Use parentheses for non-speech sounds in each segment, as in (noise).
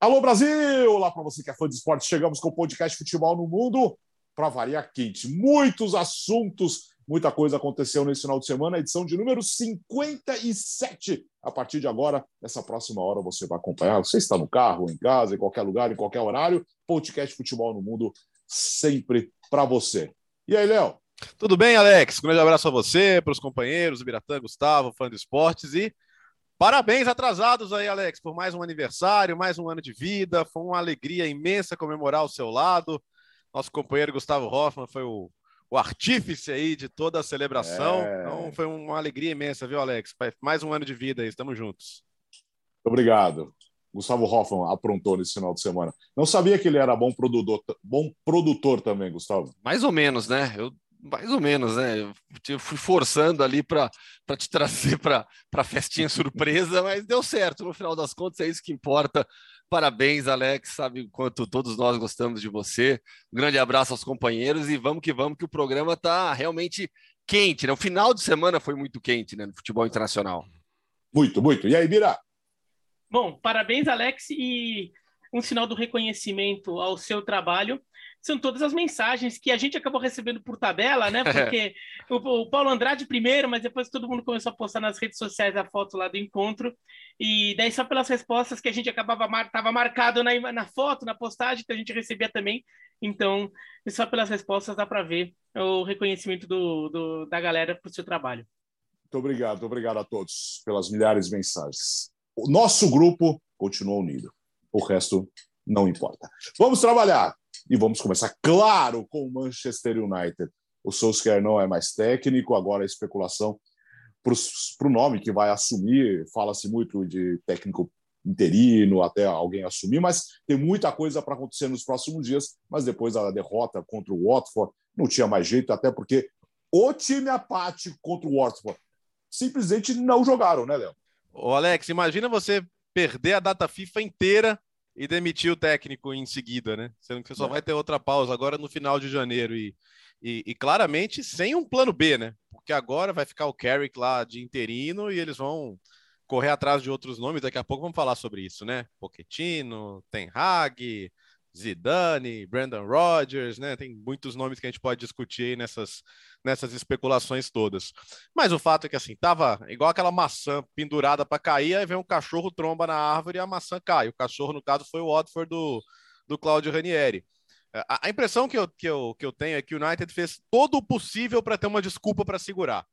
Alô Brasil! Olá para você que é fã de esporte. Chegamos com o podcast Futebol no Mundo para variar quente. Muitos assuntos, muita coisa aconteceu nesse final de semana, edição de número 57. A partir de agora, nessa próxima hora, você vai acompanhar. Você está no carro, em casa, em qualquer lugar, em qualquer horário. Podcast Futebol no Mundo sempre para você. E aí, Léo? Tudo bem, Alex? Um grande abraço a você, para os companheiros, Biratã, Gustavo, fã de esportes e Parabéns atrasados aí, Alex, por mais um aniversário, mais um ano de vida. Foi uma alegria imensa comemorar ao seu lado. Nosso companheiro Gustavo Hoffman foi o, o artífice aí de toda a celebração. É... Então foi uma alegria imensa, viu, Alex? Mais um ano de vida aí, estamos juntos. Obrigado. Gustavo Hoffman aprontou nesse final de semana. Não sabia que ele era bom produtor, bom produtor também, Gustavo. Mais ou menos, né? Eu mais ou menos, né? Eu fui forçando ali para te trazer para a festinha surpresa, mas deu certo. No final das contas, é isso que importa. Parabéns, Alex. Sabe quanto todos nós gostamos de você. Um grande abraço aos companheiros e vamos que vamos, que o programa está realmente quente, né? O final de semana foi muito quente, né? No futebol internacional. Muito, muito. E aí, Bira? Bom, parabéns, Alex, e um sinal do reconhecimento ao seu trabalho são todas as mensagens que a gente acabou recebendo por tabela, né? (laughs) Porque o, o, Paulo Andrade primeiro, mas depois todo mundo começou a postar nas redes sociais a foto lá do encontro. E daí só pelas respostas que a gente acabava mar, tava marcado na, na foto, na postagem que a gente recebia também. Então, só pelas respostas dá para ver o reconhecimento do, do, da galera para o seu trabalho. Muito obrigado, obrigado a todos pelas milhares de mensagens. O nosso grupo continua unido. O resto não importa. Vamos trabalhar. E vamos começar, claro, com o Manchester United. O Solskjaer não é mais técnico, agora a especulação para o nome que vai assumir. Fala-se muito de técnico interino, até alguém assumir, mas tem muita coisa para acontecer nos próximos dias. Mas depois da derrota contra o Watford, não tinha mais jeito, até porque o time apático contra o Watford simplesmente não jogaram, né, Léo? Ô Alex, imagina você perder a data FIFA inteira e demitir o técnico em seguida, né? Sendo que só é. vai ter outra pausa agora no final de janeiro e, e, e, claramente sem um plano B, né? Porque agora vai ficar o Carrick lá de interino e eles vão correr atrás de outros nomes. Daqui a pouco vamos falar sobre isso, né? Pochettino, Ten Hag, Zidane, Brandon Rodgers, né? Tem muitos nomes que a gente pode discutir nessas, nessas especulações todas. Mas o fato é que assim, tava igual aquela maçã pendurada para cair, aí vem um cachorro tromba na árvore e a maçã cai. O cachorro, no caso, foi o Watford do, do Claudio Ranieri. A, a impressão que eu, que, eu, que eu tenho é que o United fez todo o possível para ter uma desculpa para segurar.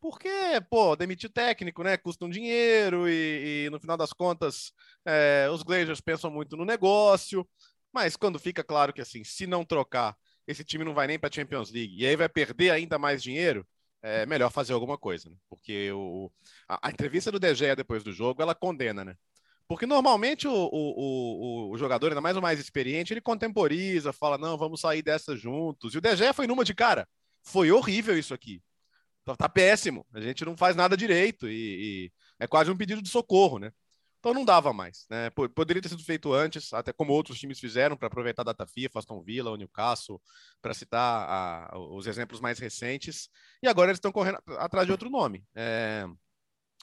Porque, pô, demitir técnico, né? Custa um dinheiro e, e no final das contas, é, os Glazers pensam muito no negócio. Mas quando fica claro que, assim, se não trocar, esse time não vai nem para a Champions League e aí vai perder ainda mais dinheiro, é melhor fazer alguma coisa, né? Porque o, a, a, entrevista do De depois do jogo, ela condena, né? Porque normalmente o, o, o, o, jogador, ainda mais o mais experiente, ele contemporiza, fala, não, vamos sair dessa juntos. E o De foi numa de cara. Foi horrível isso aqui. Tá, tá péssimo. A gente não faz nada direito e, e é quase um pedido de socorro, né? Então não dava mais. Né? Poderia ter sido feito antes, até como outros times fizeram para aproveitar a data FIFA, Aston Villa, o Newcastle, para citar a, os exemplos mais recentes. E agora eles estão correndo atrás de outro nome. É,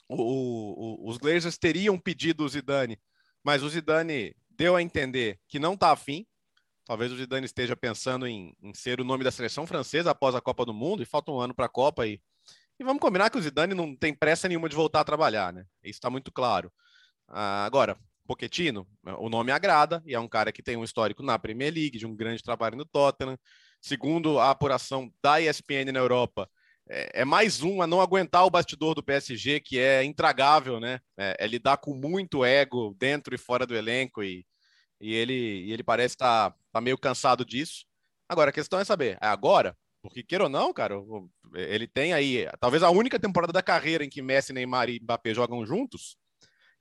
o, o, os Glazers teriam pedido o Zidane, mas o Zidane deu a entender que não está afim. Talvez o Zidane esteja pensando em, em, ser o nome da seleção francesa após a Copa do Mundo, e falta um ano para a Copa. E, e vamos combinar que o Zidane não tem pressa nenhuma de voltar a trabalhar, né? Isso está muito claro. Ah, agora, Pochettino, o nome agrada e é um cara que tem um histórico na Premier League, de um grande trabalho no Tottenham. Segundo a apuração da ESPN na Europa, é, é mais um a não aguentar o bastidor do PSG, que é intragável, né? É, é lidar com muito ego dentro e fora do elenco e, e ele, e ele parece estar tá, tá meio cansado disso. Agora, a questão é saber, é agora? Porque, queira ou não, cara, ele tem aí talvez a única temporada da carreira em que Messi, Neymar e Mbappé jogam juntos.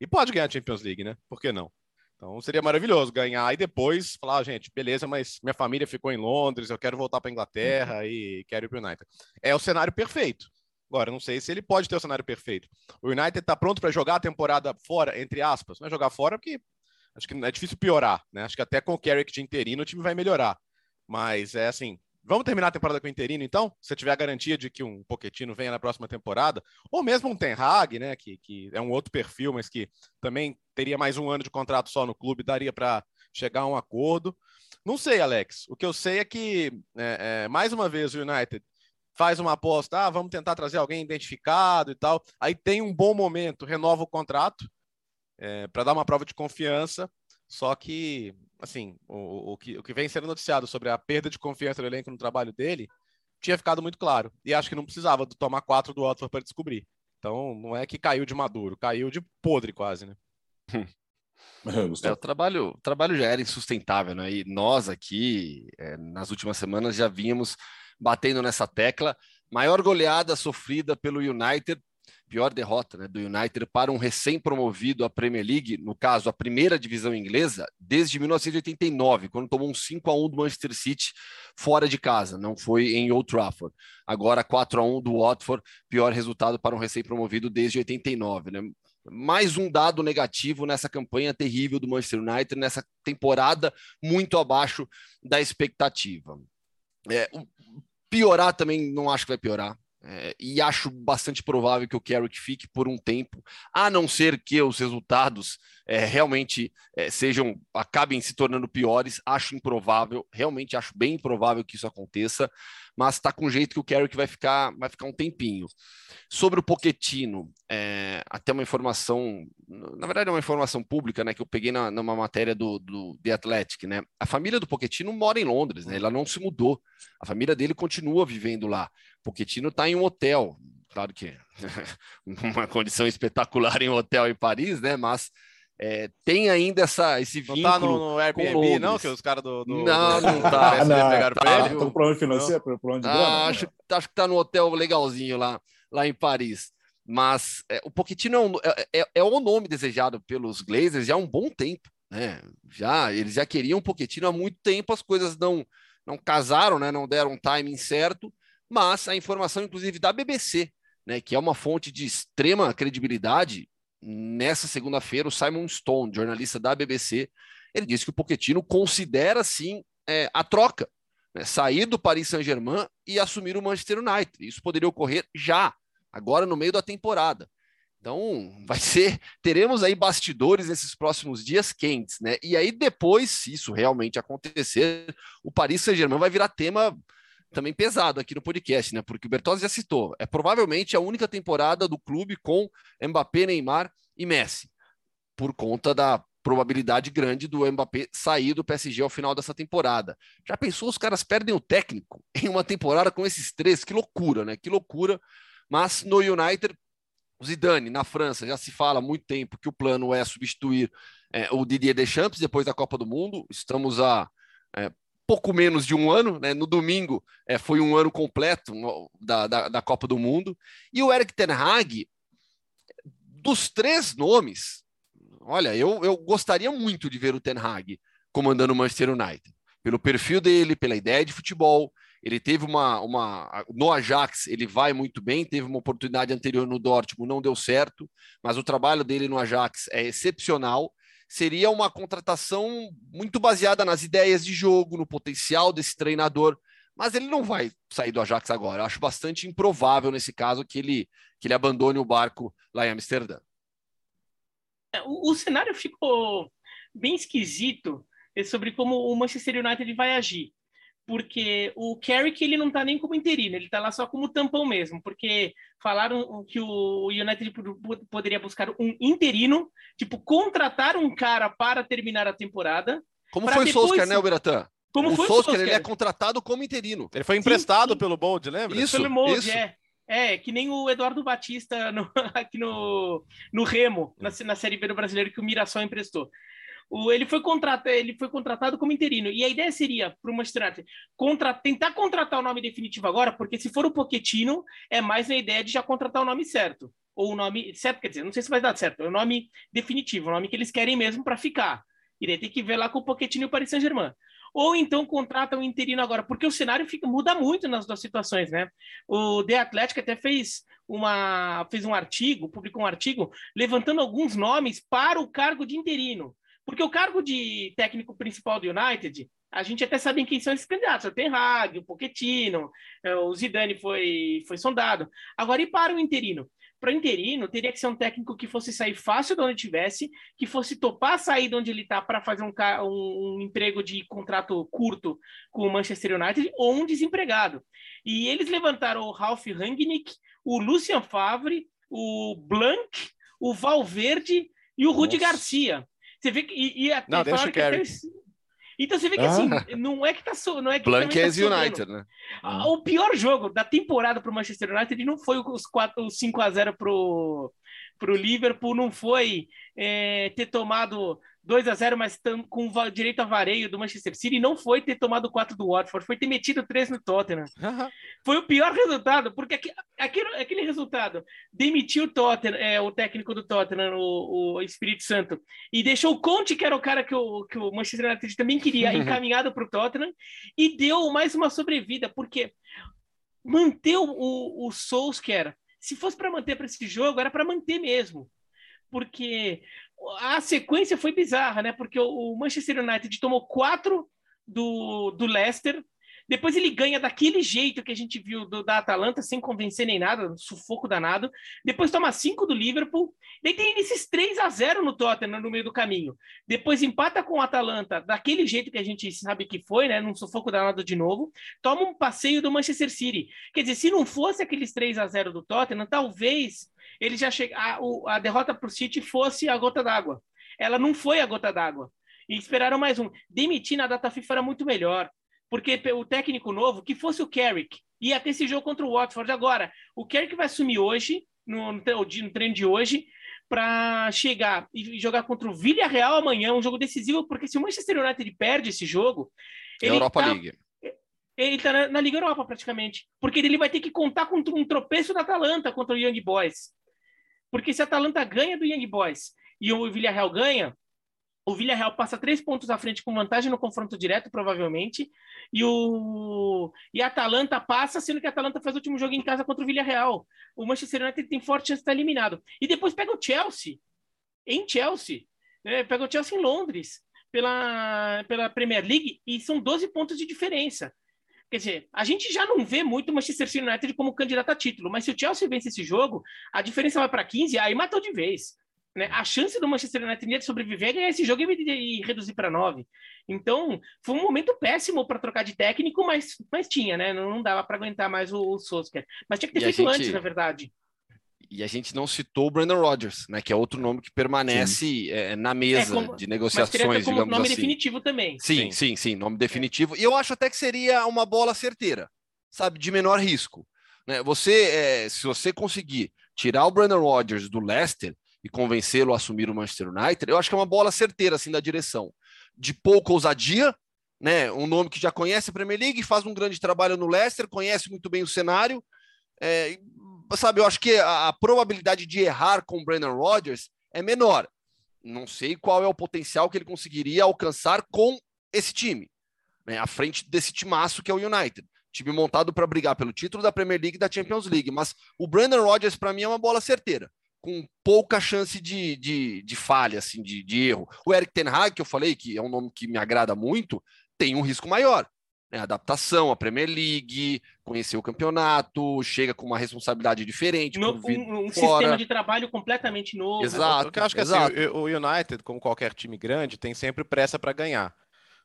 E pode ganhar a Champions League, né? Por que não? Então seria maravilhoso ganhar e depois falar, ah, gente, beleza, mas minha família ficou em Londres, eu quero voltar para Inglaterra uhum. e quero ir para o United. É o cenário perfeito. Agora, não sei se ele pode ter o cenário perfeito. O United está pronto para jogar a temporada fora, entre aspas. Não é jogar fora porque acho que é difícil piorar, né? Acho que até com o Carrick de interino o time vai melhorar. Mas é assim, vamos terminar a temporada com o interino, então? Se tiver a garantia de que um Poquetino venha na próxima temporada, ou mesmo um Ten Hag, né, que, que é um outro perfil, mas que também teria mais um ano de contrato só no clube, daria para chegar a um acordo. Não sei, Alex. O que eu sei é que, é, é, mais uma vez, o United faz uma aposta, ah, vamos tentar trazer alguém identificado e tal. Aí tem um bom momento, renova o contrato é, para dar uma prova de confiança. Só que, assim, o, o, que, o que vem sendo noticiado sobre a perda de confiança do elenco no trabalho dele tinha ficado muito claro. E acho que não precisava do tomar quatro do Watford para descobrir. Então, não é que caiu de maduro, caiu de podre quase, né? (laughs) É, o, trabalho, o trabalho já era insustentável, né? E nós aqui, é, nas últimas semanas, já vínhamos batendo nessa tecla. Maior goleada sofrida pelo United, pior derrota né, do United para um recém-promovido à Premier League, no caso, a primeira divisão inglesa, desde 1989, quando tomou um 5 a 1 do Manchester City fora de casa, não foi em Old Trafford. Agora 4 a 1 do Watford, pior resultado para um recém-promovido desde 89, né? mais um dado negativo nessa campanha terrível do Manchester United, nessa temporada muito abaixo da expectativa. É, piorar também não acho que vai piorar. É, e acho bastante provável que o Carrick fique por um tempo, a não ser que os resultados é, realmente é, sejam acabem se tornando piores. Acho improvável, realmente acho bem improvável que isso aconteça mas está com jeito que o Carrick vai ficar, vai ficar um tempinho. Sobre o Poquetino, é, até uma informação, na verdade é uma informação pública, né, que eu peguei na, numa matéria do, do The Athletic, né? A família do Poquetino mora em Londres, né? Ela não se mudou. A família dele continua vivendo lá. Poquetino está em um hotel, claro que (laughs) uma condição espetacular em um hotel em Paris, né? Mas é, tem ainda essa, esse vínculo. Não tá no, no Airbnb, não? Que os caras do, do, Não, não tá. não, pegaram tá, tá com problema financeiro, problema de ah, grana. Acho, acho que tá no hotel legalzinho lá, lá em Paris. Mas é, o Pochettino é, um, é, é, é, o nome desejado pelos Glazers já há um bom tempo. Né? Já, eles já queriam o Pochettino há muito tempo, as coisas não, não casaram, né? não deram um timing certo, mas a informação, inclusive, da BBC, né? que é uma fonte de extrema credibilidade, nessa segunda-feira, o Simon Stone, jornalista da BBC, ele disse que o Pochettino considera sim é, a troca, né, sair do Paris Saint-Germain e assumir o Manchester United. Isso poderia ocorrer já, agora no meio da temporada. Então, vai (laughs) ser, teremos aí bastidores nesses próximos dias quentes, né? E aí depois, se isso realmente acontecer, o Paris Saint-Germain vai virar tema também pesado aqui no podcast, né? Porque o Bertozzi já citou, é provavelmente a única temporada do clube com Mbappé, Neymar e Messi, por conta da probabilidade grande do Mbappé sair do PSG ao final dessa temporada. Já pensou os caras perdem o técnico (laughs) em uma temporada com esses três? Que loucura, né? Que loucura. Mas no United, o Zidane, na França, já se fala há muito tempo que o plano é substituir é, o Didier Deschamps depois da Copa do Mundo. Estamos a é, pouco menos de um ano, né? No domingo é, foi um ano completo da, da, da, Copa do Mundo. E o Eric Ten Hag, dos três nomes, olha, eu, eu gostaria muito de ver o Ten Hag comandando o Manchester United. Pelo perfil dele, pela ideia de futebol. Ele teve uma, uma. No Ajax, ele vai muito bem, teve uma oportunidade anterior no Dortmund, não deu certo, mas o trabalho dele no Ajax é excepcional seria uma contratação muito baseada nas ideias de jogo, no potencial desse treinador. Mas ele não vai sair do Ajax agora. Eu acho bastante improvável nesse caso que ele, que ele abandone o barco lá em Amsterdã. É, o, o cenário ficou bem esquisito sobre como o Manchester United vai agir porque o Carrick ele não está nem como interino, ele está lá só como tampão mesmo, porque falaram que o United poderia buscar um interino, tipo, contratar um cara para terminar a temporada. Como foi depois... o Solskjaer, né, Beratã? Como o foi Solskjaer, ele é contratado como interino. Ele foi emprestado sim, sim. pelo Bold, lembra? Isso, pelo Bold, isso. é. É, que nem o Eduardo Batista no, (laughs) aqui no, no Remo, na, na Série B do Brasileiro, que o Mirassol emprestou. Ele, foi contratado, ele foi contratado como interino. E a ideia seria, para o Manchester United, contra, tentar contratar o nome definitivo agora, porque se for o Pochettino, é mais na ideia de já contratar o nome certo. Ou o nome certo, quer dizer, não sei se vai dar certo, é o nome definitivo, o nome que eles querem mesmo para ficar. E daí tem que ver lá com o Pochettino e o Paris Saint-Germain ou então contrata um interino agora, porque o cenário fica, muda muito nas duas situações, né? O The Athletic até fez uma fez um artigo, publicou um artigo levantando alguns nomes para o cargo de interino. Porque o cargo de técnico principal do United, a gente até sabe quem são esses candidatos. O Ten Hag, o Pochettino, é, o Zidane foi, foi sondado. Agora, e para o interino? Para o interino, teria que ser um técnico que fosse sair fácil de onde estivesse, que fosse topar sair de onde ele está para fazer um, um, um, emprego de contrato curto com o Manchester United ou um desempregado. E eles levantaram o Ralf Rangnick, o Lucien Favre, o Blanc, o Valverde e o Rudi Garcia. Você vê que. E, e até Não, deixa o Kerry. Então você vê que assim, ah. não é que tá so, não é que Blank é tá United, né? Ah, o pior jogo da temporada para o Manchester United não foi os 4, os 5 a 0 pro pro Liverpool, não foi é, ter tomado 2 a 0 mas com direito a vareio do Manchester City, não foi ter tomado 4 do Watford, foi ter metido 3 no Tottenham. Foi o pior resultado, porque aquele, aquele resultado demitiu o Tottenham, é, o técnico do Tottenham, o, o Espírito Santo, e deixou o Conte, que era o cara que o, que o Manchester United também queria, (laughs) encaminhado para o Tottenham, e deu mais uma sobrevida, porque manter o, o, o Solskjaer, se fosse para manter para esse jogo, era para manter mesmo porque a sequência foi bizarra, né? Porque o Manchester United tomou quatro do, do Leicester, depois ele ganha daquele jeito que a gente viu do, da Atalanta, sem convencer nem nada, sufoco danado. Depois toma cinco do Liverpool. Daí tem esses 3 a 0 no Tottenham no meio do caminho. Depois empata com o Atalanta, daquele jeito que a gente sabe que foi, né? Num sufoco danado de novo. Toma um passeio do Manchester City. Quer dizer, se não fosse aqueles 3 a 0 do Tottenham, talvez ele já chega, a, a derrota para o City fosse a gota d'água. Ela não foi a gota d'água. E esperaram mais um. Demitir na data FIFA era muito melhor. Porque o técnico novo, que fosse o Carrick, ia ter esse jogo contra o Watford. Agora, o Carrick vai assumir hoje, no, no, no treino de hoje, para chegar e jogar contra o Villarreal amanhã, um jogo decisivo, porque se o Manchester United perde esse jogo. Ele Europa tá, League. Ele está na, na, Liga Europa, praticamente. Porque ele vai ter que contar contra um tropeço da Atalanta contra o Young Boys. Porque se a Atalanta ganha do Young Boys e o Villarreal ganha, o Villarreal passa três pontos à frente com vantagem no confronto direto, provavelmente, e o e a Atalanta passa, sendo que a Atalanta faz o último jogo em casa contra o Villarreal. O Manchester United tem forte chance de estar eliminado. E depois pega o Chelsea, em Chelsea, né? pega o Chelsea em Londres, pela, pela Premier League, e são 12 pontos de diferença. Quer dizer, a gente já não vê muito o Manchester United como candidato a título, mas se o Chelsea vence esse jogo, a diferença vai para 15, aí matou de vez. Né? A chance do Manchester United de sobreviver é ganhar esse jogo e reduzir para 9. Então, foi um momento péssimo para trocar de técnico, mas, mas tinha, né? Não dava para aguentar mais o, o Solskjaer. Mas tinha que ter e feito gente... antes, na verdade. E a gente não citou o Brandon Rodgers, né? Que é outro nome que permanece é, na mesa é, como, de negociações, mas como digamos nome assim. definitivo também. Sim, sim, sim, sim, nome definitivo. E eu acho até que seria uma bola certeira, sabe, de menor risco. Né? Você, é, se você conseguir tirar o Brandon Rodgers do Leicester e convencê-lo a assumir o Manchester United, eu acho que é uma bola certeira assim da direção. De pouca ousadia, né? Um nome que já conhece a Premier League, faz um grande trabalho no Leicester, conhece muito bem o cenário. É, sabe, eu acho que a, a probabilidade de errar com o Brandon Rodgers é menor. Não sei qual é o potencial que ele conseguiria alcançar com esse time, né, à frente desse timaço que é o United. Time montado para brigar pelo título da Premier League e da Champions League. Mas o Brandon Rodgers, para mim, é uma bola certeira, com pouca chance de, de, de falha, assim, de, de erro. O Eric Ten Hag, que eu falei, que é um nome que me agrada muito, tem um risco maior né, adaptação à Premier League, conhecer o campeonato, chega com uma responsabilidade diferente. No, um, um sistema de trabalho completamente novo. Exato. Eu acho que assim, exato. Assim, o United, como qualquer time grande, tem sempre pressa para ganhar.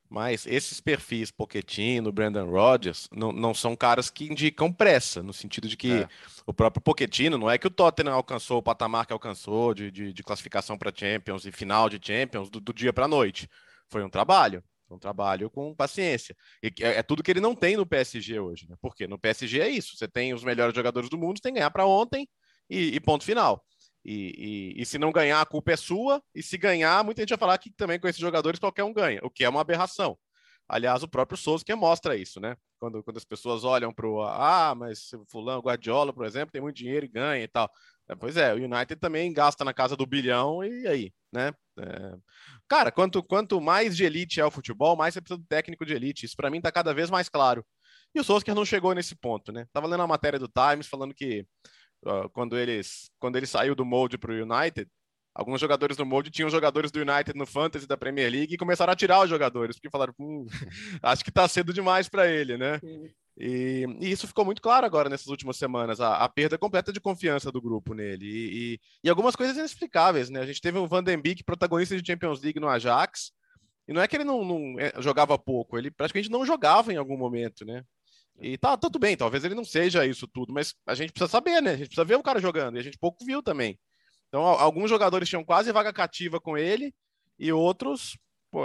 Mas esses perfis, Pochettino, Brandon Rodgers, não, não são caras que indicam pressa, no sentido de que é. o próprio Pochettino, não é que o Tottenham alcançou o patamar que alcançou de, de, de classificação para Champions e final de Champions do, do dia para a noite. Foi um trabalho. Um trabalho com paciência. E é, é, tudo que ele não tem no PSG hoje, né? Porque no PSG é isso: você tem os melhores jogadores do mundo, tem que ganhar para ontem e, e, ponto final. E, e, e, se não ganhar, a culpa é sua. E se ganhar, muita gente vai falar que também com esses jogadores qualquer um ganha, o que é uma aberração. Aliás, o próprio Souza que mostra isso, né? Quando, quando as pessoas olham para o ah, mas fulano, Guardiola, por exemplo, tem muito dinheiro e ganha e tal. É, pois é, o United também gasta na casa do bilhão e aí, né? É... Cara, quanto, quanto mais de elite é o futebol, mais você precisa do técnico de elite. Isso para mim tá cada vez mais claro. E o Solskjaer não chegou nesse ponto, né? Tava lendo a matéria do Times falando que uh, quando, eles, quando ele saiu do molde para o United, alguns jogadores do Molde tinham jogadores do United no Fantasy da Premier League e começaram a tirar os jogadores, porque falaram, hum, (laughs) acho que está cedo demais para ele, né? E, e, isso ficou muito claro agora nessas últimas semanas, a, a perda completa de confiança do grupo nele. E, e, e, algumas coisas inexplicáveis, né? A gente teve o Van Den Beek, protagonista de Champions League no Ajax, e não é que ele não, não é, jogava pouco, ele praticamente não jogava em algum momento, né? E tá tudo bem, talvez ele não seja isso tudo, mas a gente precisa saber, né? A gente precisa ver o cara jogando, e a gente pouco viu também. Então, alguns jogadores tinham quase vaga cativa com ele, e outros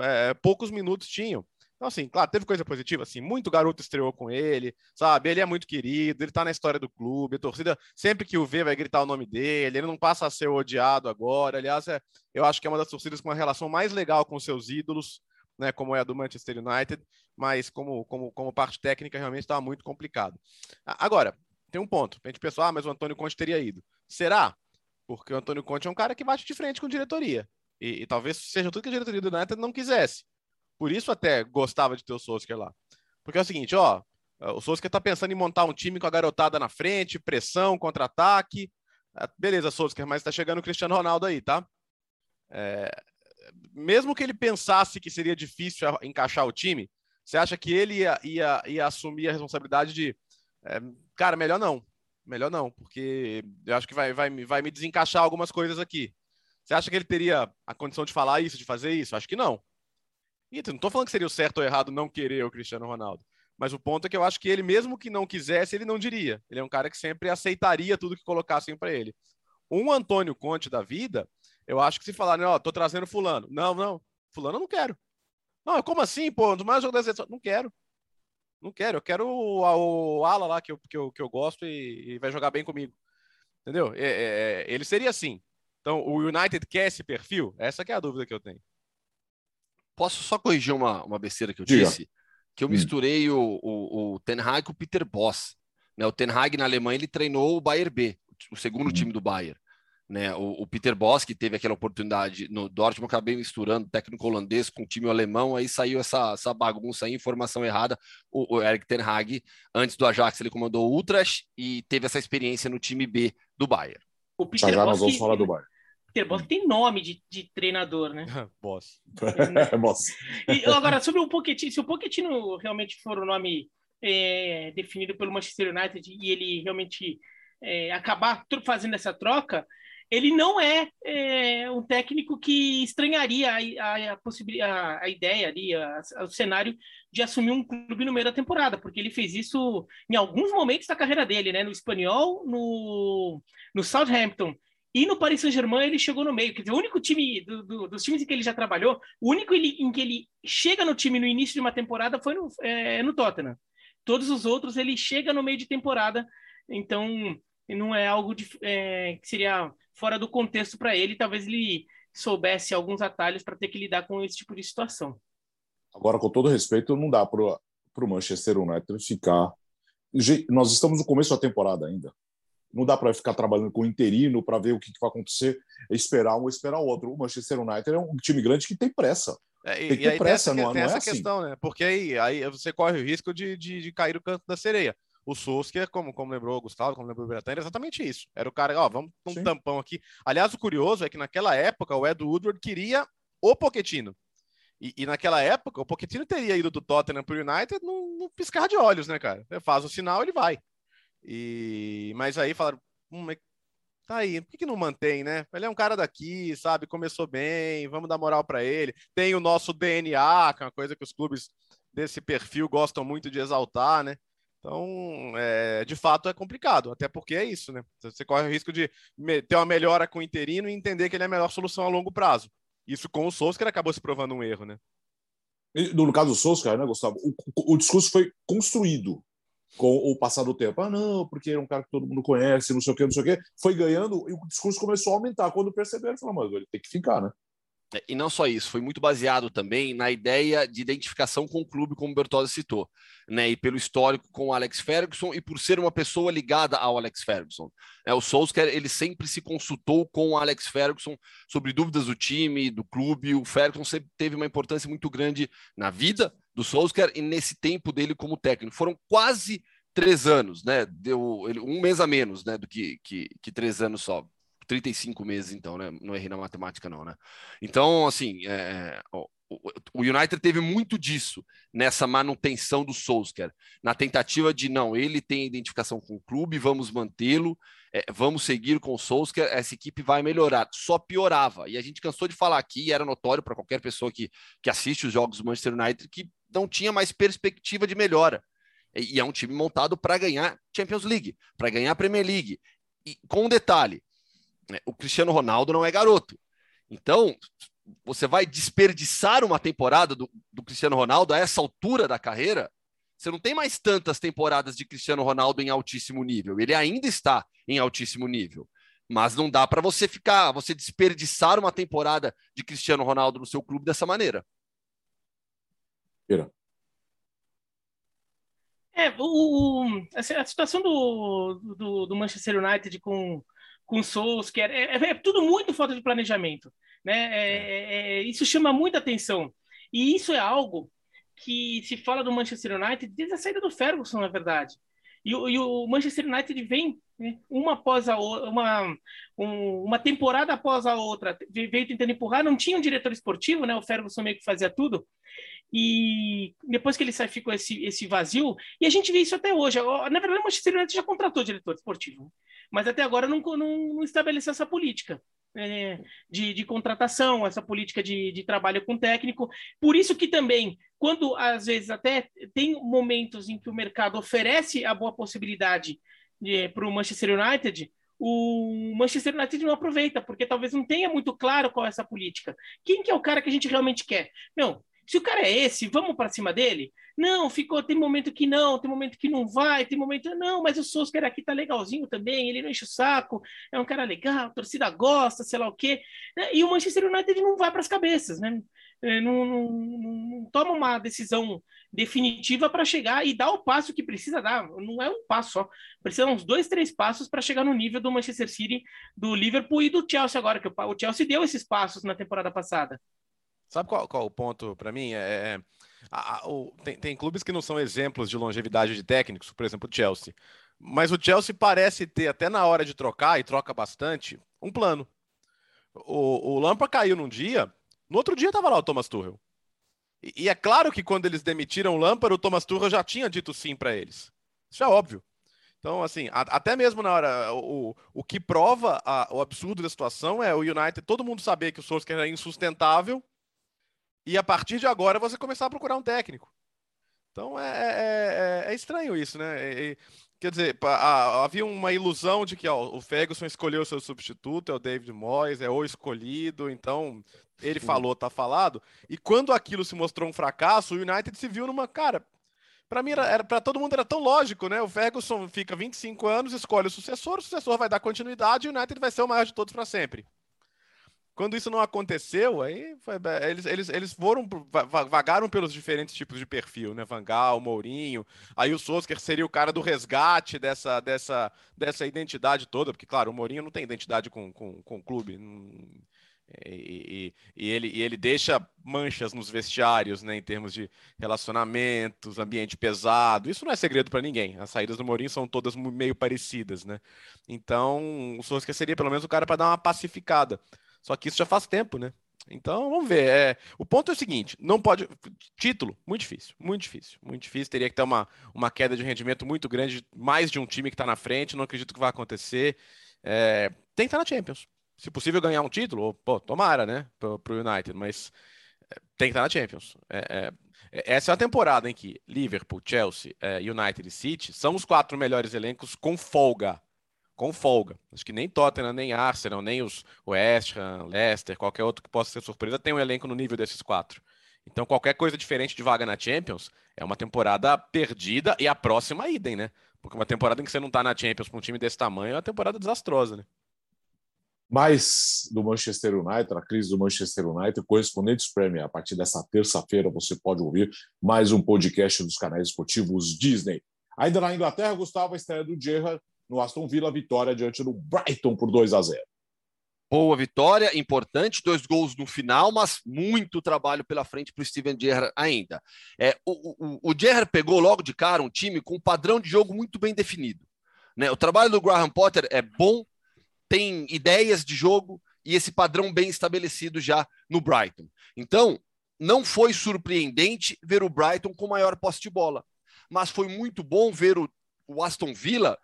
é, poucos minutos tinham. Então, assim, claro, teve coisa positiva, assim, muito garoto estreou com ele, sabe? Ele é muito querido, ele tá na história do clube, a torcida, sempre que o vê, vai gritar o nome dele, ele não passa a ser odiado agora. Aliás, é, eu acho que é uma das torcidas com uma relação mais legal com seus ídolos, né? Como é a do Manchester United, mas como, como, como parte técnica realmente estava muito complicado. Agora, tem um ponto, a gente pensou, ah, mas o Antônio Conte teria ido. Será? Porque o Antônio Conte é um cara que bate de frente com diretoria. E, e talvez seja tudo que a diretoria do United não quisesse. Por isso até gostava de ter o Solskjaer lá. Porque é o seguinte, ó, o Solskjaer tá pensando em montar um time com a garotada na frente, pressão, contra-ataque. Ah, beleza, Solskjaer, mas tá chegando o Cristiano Ronaldo aí, tá? É... Mesmo que ele pensasse que seria difícil encaixar o time, você acha que ele ia, ia, ia assumir a responsabilidade de, é, cara, melhor não, melhor não, porque eu acho que vai, vai, vai me desencaixar algumas coisas aqui. Você acha que ele teria a condição de falar isso, de fazer isso? Acho que não. E não estou falando que seria o certo ou errado não querer o Cristiano Ronaldo. Mas o ponto é que eu acho que ele, mesmo que não quisesse, ele não diria. Ele é um cara que sempre aceitaria tudo que colocassem para ele. Um Antônio Conte da vida, eu acho que se falarem, ó, oh, tô trazendo fulano. Não, não, fulano eu não quero. Não, como assim, pô? Um dos mais jogadores da Não quero. Não quero. Eu quero o, o Ala lá, que eu, que eu, que eu gosto e, e vai jogar bem comigo. Entendeu? É, é, é ele seria assim. Então, o United quer esse perfil? Essa é a dúvida que eu tenho. Posso só corrigir uma, uma besteira que eu Diga. disse? Que eu hum. misturei o, o, o Ten Hag com o Peter Boss. Né? O Ten Hag na Alemanha ele treinou o Bayern B, o segundo hum. time do Bayern. Né? O, o, Peter Boss, que teve aquela oportunidade no Dortmund, acabei misturando técnico holandês com o time alemão, aí saiu essa, essa bagunça aí, informação errada. O, o Eric Ten Hag, antes do Ajax, ele comandou o Utrecht e teve essa experiência no time B do Bayern. O Peter já, nós vamos falar do Bayern. Peter Boss tem nome de, de treinador, né? (laughs) Boss. É, (laughs) Boss. E, agora, sobre o Pochettino, se o Pochettino realmente for o nome é, definido pelo Manchester United e ele realmente é, acabar fazendo essa troca, ele não é, é um técnico que estranharia a, a, a, a ideia ali, a, o cenário de assumir um clube no meio da temporada, porque ele fez isso em alguns momentos da carreira dele, né? No Espanhol, no, no Southampton e no Paris Saint-Germain ele chegou no meio. Quer dizer, o único time do, do, dos times em que ele já trabalhou, o único ele, em que ele chega no time no início de uma temporada foi no, é, no Tottenham. Todos os outros ele chega no meio de temporada, então não é algo de, é, que seria fora do contexto para ele. Talvez ele soubesse alguns atalhos para ter que lidar com esse tipo de situação. Agora, com todo respeito, não dá para o Manchester United ficar. Nós estamos no começo da temporada ainda. Não dá para ficar trabalhando com interino para ver o que, que vai acontecer, esperar um ou esperar o outro. O Manchester United é um time grande que tem pressa. É, tem que ter pressa, tem essa, não, tem não é essa assim. questão, né? Porque aí, aí você corre o risco de, de, de cair no canto da sereia. O Solskjaer, como, como lembrou o Gustavo, como lembrou o Beratan, era exatamente isso. Era o cara, ó, vamos um Sim. tampão aqui. Aliás, o curioso é que naquela época o Ed Woodward queria o Poquetino. E, e, naquela época, o Pochettino teria ido do Tottenham para o United no piscar de olhos, né, cara? Faz o sinal, ele vai. E mas aí falaram, hum, tá aí, por que, que, não mantém, né? Ele é um cara daqui, sabe? Começou bem, vamos dar moral para ele. Tem o nosso DNA, que é uma coisa que os clubes desse perfil gostam muito de exaltar, né? Então, é, de fato, é complicado, até porque é isso, né? Você corre o risco de ter uma melhora com o interino e entender que ele é a melhor solução a longo prazo. Isso com o Souza, que acabou se provando um erro, né? No caso do Souza, né, Gustavo, o, o discurso foi construído com o passar do tempo. Ah, não, porque é um cara que todo mundo conhece, não sei o quê, não sei o quê. Foi ganhando e o discurso começou a aumentar. Quando perceberam, falaram, mas ele tem que ficar, né? É, e não só isso, foi muito baseado também na ideia de identificação com o clube, como o Bertozzi citou, né? E pelo histórico com o Alex Ferguson e por ser uma pessoa ligada ao Alex Ferguson. É, o Solskjaer, ele sempre se consultou com o Alex Ferguson sobre dúvidas do time, do clube. O Ferguson sempre teve uma importância muito grande na vida do Solskjaer e nesse tempo dele como técnico. Foram quase três anos, né? Deu um mês a menos, né? Do que, que, que três anos só. 35 meses, então, né? Não errei na matemática, não, né? Então, assim, é, ó, o United teve muito disso nessa manutenção do Solskjaer, na tentativa de não, ele tem identificação com o clube, vamos mantê-lo, é, vamos seguir com o Solskjaer, essa equipe vai melhorar. Só piorava. E a gente cansou de falar aqui, era notório para qualquer pessoa que, que assiste os jogos do Manchester United, que não tinha mais perspectiva de melhora. E, e é um time montado para ganhar Champions League, para ganhar Premier League. E com um detalhe: o Cristiano Ronaldo não é garoto. Então, você vai desperdiçar uma temporada do, do Cristiano Ronaldo a essa altura da carreira? Você não tem mais tantas temporadas de Cristiano Ronaldo em altíssimo nível. Ele ainda está em altíssimo nível. Mas não dá para você ficar, você desperdiçar uma temporada de Cristiano Ronaldo no seu clube dessa maneira. É, o, o, a situação do, do, do, Manchester United com, com o Solskjaer é, é, é tudo muito falta de planejamento. Né? É, é, é, isso chama muita atenção. E isso é algo que se fala do Manchester United desde a saída do Ferguson, na verdade. E, e o Manchester United vem né, uma após a outra, uma, um, uma temporada após a outra, veio tentando empurrar, não tinha um diretor esportivo, né? O Ferguson meio que fazia tudo. E depois que ele sai, ficou esse, esse vazio, e a gente vê isso até hoje. Na verdade, o Manchester United já contratou diretor esportivo, mas até agora não, não, não estabeleceu essa política é, de, de, contratação, essa política de, de, trabalho com técnico. Por isso que também, quando às vezes até tem momentos em que o mercado oferece a boa possibilidade para o Manchester United, o Manchester United não aproveita, porque talvez não tenha muito claro qual é essa política. Quem que é o cara que a gente realmente quer? Não, se o cara é esse, vamos para cima dele? Não, ficou, tem momento que não, tem momento que não vai, tem momento, não, mas o Solskjaer aqui tá legalzinho também, ele não enche o saco, é um cara legal, a torcida gosta, sei lá o quê. Né? E o Manchester United não vai para as cabeças, né? É, não, não, não, toma uma decisão definitiva para chegar e dar o passo que precisa dar. Não é um passo só, precisa uns dois, três passos para chegar no nível do Manchester City, do Liverpool e do Chelsea agora, que o Chelsea deu esses passos na temporada passada. Sabe qual, qual o ponto para mim? É, é a, a, o, tem, tem, clubes que não são exemplos de longevidade de técnicos, por exemplo, o Chelsea. Mas o Chelsea parece ter, até na hora de trocar, e troca bastante, um plano. O, o Lampa caiu num dia, no outro dia estava lá o Thomas Tuchel. E, e, é claro que quando eles demitiram o Lampard, o Thomas Tuchel já tinha dito sim para eles. Isso é óbvio. Então, assim, a, até mesmo na hora, o, o que prova a, o absurdo da situação é o United, todo mundo saber que o Solskjaer é insustentável e a partir de agora você começar a procurar um técnico. Então é, é, é, é estranho isso, né? quer dizer, havia uma ilusão de que ó, o Ferguson escolheu o seu substituto, é o David Moyes, é o escolhido, então ele falou, tá falado. E quando aquilo se mostrou um fracasso, o United se viu numa cara. Para mim, era para todo mundo era tão lógico, né? O Ferguson fica 25 anos, escolhe o sucessor, o sucessor vai dar continuidade e o United vai ser o maior de todos para sempre. Quando isso não aconteceu, aí foi, eles, eles, eles foram, vagaram pelos diferentes tipos de perfil, né? Vangal, Mourinho. Aí o Sosker seria o cara do resgate dessa, dessa, dessa identidade toda, porque, claro, o Mourinho não tem identidade com, com, com o clube. E, e, e, ele, e ele deixa manchas nos vestiários, né, em termos de relacionamentos, ambiente pesado. Isso não é segredo para ninguém. As saídas do Mourinho são todas meio parecidas, né? Então, o Solskjaer seria pelo menos o cara para dar uma pacificada. Só que isso já faz tempo, né? Então, vamos ver. É, o ponto é o seguinte: não pode. Título, muito difícil, muito difícil, muito difícil. Teria que ter uma, uma queda de rendimento muito grande, mais de um time que está na frente. Não acredito que vai acontecer. É, tem que estar na Champions. Se possível, ganhar um título, pô, tomara, né? Para o United, mas é, tem que estar na Champions. É, é, essa é a temporada em que Liverpool, Chelsea, é, United e City são os quatro melhores elencos com folga com folga. Acho que nem Tottenham, nem Arsenal, nem os West Ham, Leicester, qualquer outro que possa ser surpresa, tem um elenco no nível desses quatro. Então, qualquer coisa diferente de vaga na Champions é uma temporada perdida e a próxima idem, né? Porque uma temporada em que você não está na Champions com um time desse tamanho é uma temporada desastrosa, né? Mais do Manchester United, a crise do Manchester United, correspondentes Premier. A partir dessa terça-feira você pode ouvir mais um podcast dos canais esportivos Disney. Ainda na Inglaterra, Gustavo, a estreia do Gerrard no Aston Villa, vitória diante do Brighton por 2 a 0. Boa vitória, importante, dois gols no final, mas muito trabalho pela frente para o Steven Gerrard ainda. É, o, o, o Gerrard pegou logo de cara um time com um padrão de jogo muito bem definido. Né? O trabalho do Graham Potter é bom, tem ideias de jogo e esse padrão bem estabelecido já no Brighton. Então, não foi surpreendente ver o Brighton com maior posse de bola, mas foi muito bom ver o, o Aston Villa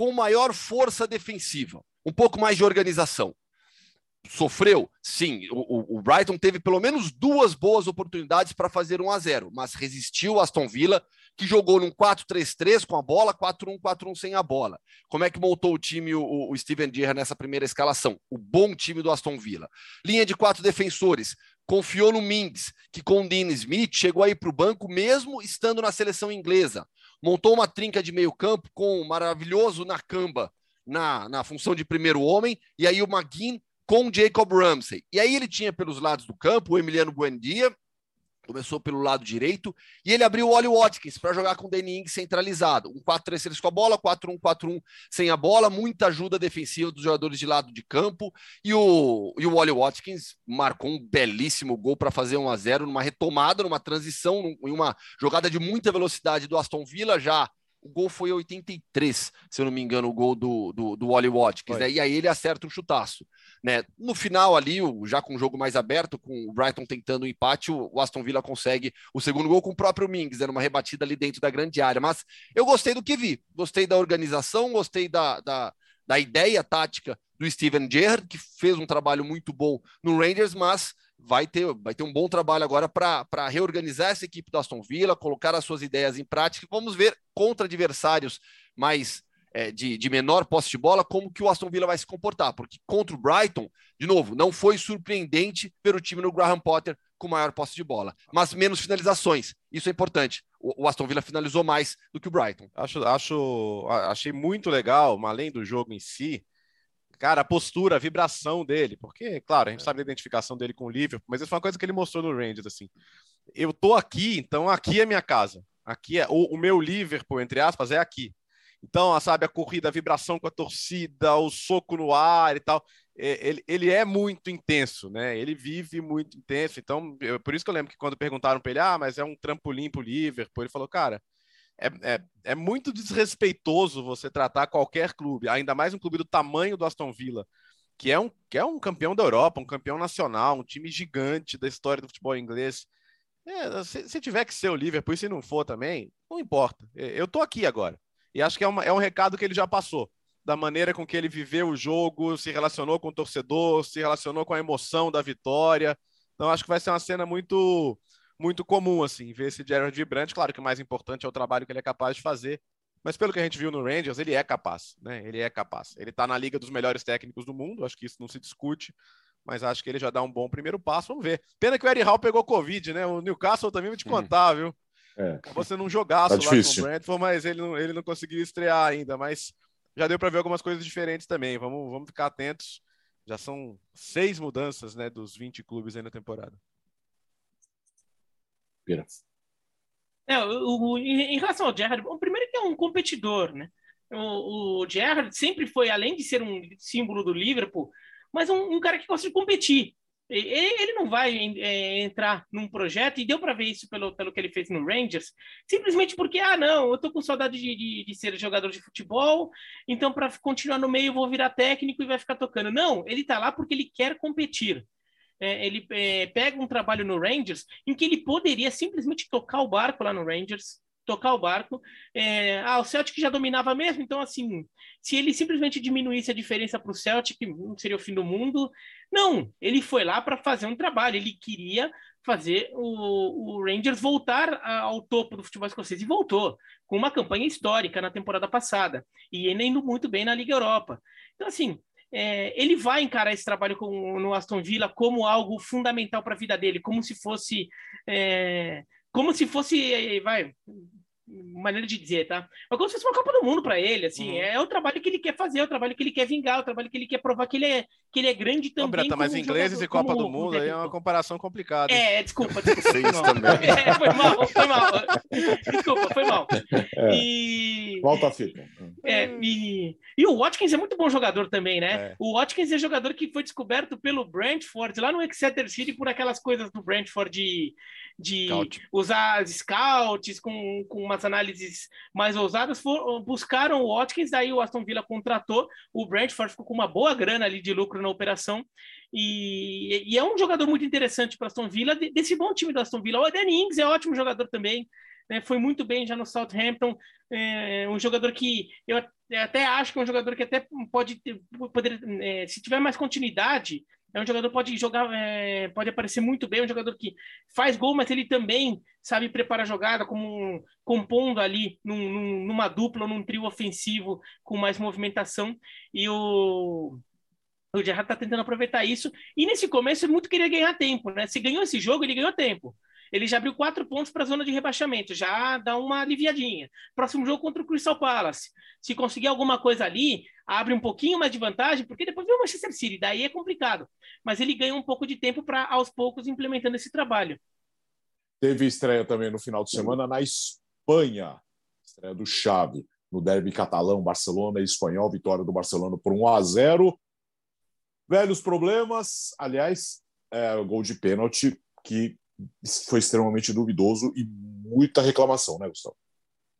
com maior força defensiva, um pouco mais de organização. Sofreu? Sim. O, o, Brighton teve pelo menos duas boas oportunidades para fazer 1 a 0 mas resistiu o Aston Villa, que jogou num 4-3-3 com a bola, 4-1-4-1 sem a bola. Como é que montou o time o, o Steven Gerrard nessa primeira escalação? O bom time do Aston Villa. Linha de quatro defensores. Confiou no Mings, que com o Dean Smith chegou aí para o banco mesmo estando na seleção inglesa. Montou uma trinca de meio campo com o maravilhoso Nakamba na, na função de primeiro homem, e aí o McGinn com Jacob Ramsey. E aí ele tinha pelos lados do campo o Emiliano Buendia, começou pelo lado direito, e ele abriu o Oli Watkins para jogar com o Danny Ings centralizado. Um 4-3-3 com a bola, 4-1-4-1 sem a bola, muita ajuda defensiva dos jogadores de lado de campo, e o, e o Oli Watkins marcou um belíssimo gol para fazer 1 a 0 numa retomada, numa transição, em uma jogada de muita velocidade do Aston Villa, já o gol foi 83, se eu não me engano, o gol do, do, do Wally Watkins, né? E aí ele acerta um chutaço. Né? No final ali, o, já com o jogo mais aberto, com o Brighton tentando o um empate, o, o, Aston Villa consegue o segundo gol com o próprio Mings, né? uma rebatida ali dentro da grande área. Mas eu gostei do que vi, gostei da organização, gostei da, da, da ideia tática do Steven Gerrard, que fez um trabalho muito bom no Rangers, mas vai ter, vai ter um bom trabalho agora para reorganizar essa equipe do Aston Villa, colocar as suas ideias em prática. Vamos ver contra adversários mais é, de, de menor posse de bola como que o Aston Villa vai se comportar, porque contra o Brighton, de novo, não foi surpreendente ver o time no Graham Potter com maior posse de bola, mas menos finalizações. Isso é importante. O, o Aston Villa finalizou mais do que o Brighton. Acho, acho, achei muito legal, além do jogo em si, cara, a postura, a vibração dele, porque, claro, a gente é. sabe a identificação dele com o Liverpool, mas isso foi uma coisa que ele mostrou no Rangers, assim. Eu tô aqui, então aqui é minha casa. Aqui é o, o meu Liverpool, entre aspas, é aqui. Então, sabe, a corrida, a vibração com a torcida, o soco no ar e tal, é, ele, ele é muito intenso, né? Ele vive muito intenso. Então, eu, por isso que eu lembro que quando perguntaram para ele, ah, mas é um trampolim pro Liverpool, ele falou, cara, é, é, é, muito desrespeitoso você tratar qualquer clube, ainda mais um clube do tamanho do Aston Villa, que é um, que é um campeão da Europa, um campeão nacional, um time gigante da história do futebol inglês. É, se, se, tiver que ser o Liverpool, se não for também, não importa. É, eu tô aqui agora. E acho que é, uma, é um recado que ele já passou. Da maneira com que ele viveu o jogo, se relacionou com o torcedor, se relacionou com a emoção da vitória. Então acho que vai ser uma cena muito muito comum, assim, ver esse Gerard vibrante. Claro que o mais importante é o trabalho que ele é capaz de fazer, mas pelo que a gente viu no Rangers, ele é capaz, né? Ele é capaz. Ele tá na liga dos melhores técnicos do mundo, acho que isso não se discute, mas acho que ele já dá um bom primeiro passo. Vamos ver. Pena que o Eddie Hall pegou Covid, né? O Newcastle também vou te contar, viu? É. Você não jogasse tá lá com o Brentford, mas ele não, ele não conseguiu estrear ainda, mas já deu para ver algumas coisas diferentes também. Vamos, vamos ficar atentos. Já são seis mudanças, né, dos 20 clubes aí na temporada. É, o, o, em relação ao Gerrard, o primeiro que é um competidor, né? O, o Gerrard sempre foi, além de ser um símbolo do Liverpool, mas um, um cara que gosta de competir. Ele não vai é, entrar num projeto, e deu para ver isso pelo, pelo que ele fez no Rangers, simplesmente porque, ah, não, eu tô com saudade de, de, de ser jogador de futebol, então para continuar no meio eu vou virar técnico e vai ficar tocando. Não, ele tá lá porque ele quer competir é, ele é, pega um trabalho no Rangers em que ele poderia simplesmente tocar o barco lá no Rangers, tocar o barco. É, ah, o Celtic já dominava mesmo, então assim, se ele simplesmente diminuísse a diferença para o Celtic, não seria o fim do mundo. Não, ele foi lá para fazer um trabalho, ele queria fazer o, o Rangers voltar ao topo do futebol escocês e voltou com uma campanha histórica na temporada passada e indo muito bem na Liga Europa. Então assim, é, ele vai encarar esse trabalho com, no Aston Villa como algo fundamental para a vida dele, como se fosse, é, como se fosse, vai, maneira de dizer, tá? Mas como se fosse uma Copa do Mundo para ele, assim, uhum. é o trabalho que ele quer fazer, é o trabalho que ele quer vingar, é o trabalho que ele quer provar que ele é, que ele é grande também. Breta, mas ingleses jogador, e Copa do Mundo aí é uma comparação complicada. É, desculpa, desculpa. Foi mal. (laughs) (laughs) É, foi mal, foi mal. (laughs) Desculpa, foi mal. É. E... Volta a fita. É, e... e o Watkins é muito bom jogador também, né? É. O Watkins é jogador que foi descoberto pelo Brentford, lá no Exeter City, por aquelas coisas do Brentford de, de usar as scouts com, com uma umas análises mais ousadas, for, buscaram o Watkins, daí o Aston Villa contratou, o Brentford ficou com uma boa grana ali de lucro na operação, e, e é um jogador muito interessante para Aston Villa, desse bom time do Aston Villa. O Danny Ings é ótimo jogador também, né, foi muito bem já no Southampton, é, um jogador que eu até acho que é um jogador que até pode poder, é, se tiver mais continuidade, é um jogador pode jogar, é, pode aparecer muito bem, é um jogador que faz gol, mas ele também sabe preparar a jogada, como compondo ali num, num, numa dupla, num trio ofensivo com mais movimentação. E o, o Gerrard está tentando aproveitar isso. E nesse começo, muito queria ganhar tempo, né? Se ganhou esse jogo, ele ganhou tempo ele já abriu quatro pontos para a zona de rebaixamento, já dá uma aliviadinha. Próximo jogo contra o Crystal Palace. Se conseguir alguma coisa ali, abre um pouquinho mais de vantagem, porque depois vem o Manchester City, daí é complicado. Mas ele ganha um pouco de tempo para, aos poucos, implementando esse trabalho. Teve estreia também no final de semana na Espanha. Estreia do Xavi no derby catalão, Barcelona e Espanhol, vitória do Barcelona por 1 a 0. Velhos problemas, aliás, é, gol de pênalti que foi extremamente duvidoso e muita reclamação, né, Gustavo?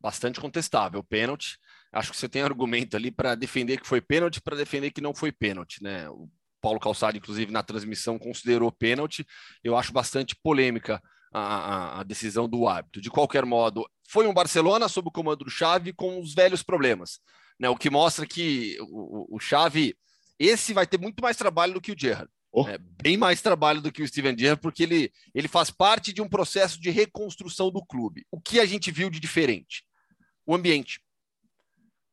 Bastante contestável. Pênalti. Acho que você tem argumento ali para defender que foi pênalti, para defender que não foi pênalti, né? O Paulo Calçado, inclusive, na transmissão, considerou pênalti. Eu acho bastante polêmica a, a, a, decisão do árbitro. De qualquer modo, foi um Barcelona sob o comando do Xavi com os velhos problemas, né? O que mostra que o, o Xavi, esse vai ter muito mais trabalho do que o Gerrard. Oh. É, bem mais trabalho do que o Steven Gerrard, porque ele, ele faz parte de um processo de reconstrução do clube. O que a gente viu de diferente? O ambiente.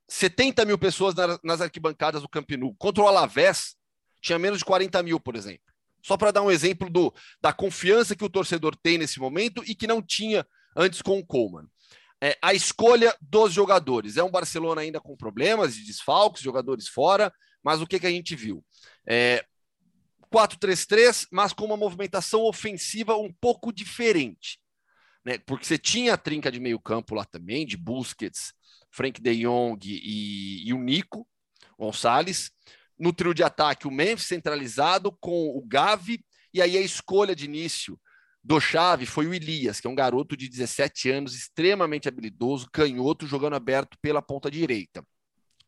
70 mil pessoas na, nas arquibancadas do Camp. Contra o Alavés, tinha menos de 40 mil, por exemplo. Só para dar um exemplo do, da confiança que o torcedor tem nesse momento e que não tinha antes com o Coleman. É, a escolha dos jogadores. É um Barcelona ainda com problemas de desfalques, jogadores fora, mas o que, que a gente viu? É, 4-3-3, mas com uma movimentação ofensiva um pouco diferente. Né? Porque você tinha a trinca de meio campo lá também, de Busquets, Frank de Jong e, e o Nico Gonçalves. No trio de ataque, o Memphis centralizado com o Gavi, e aí a escolha de início do Chave foi o Elias, que é um garoto de 17 anos, extremamente habilidoso, canhoto, jogando aberto pela ponta direita.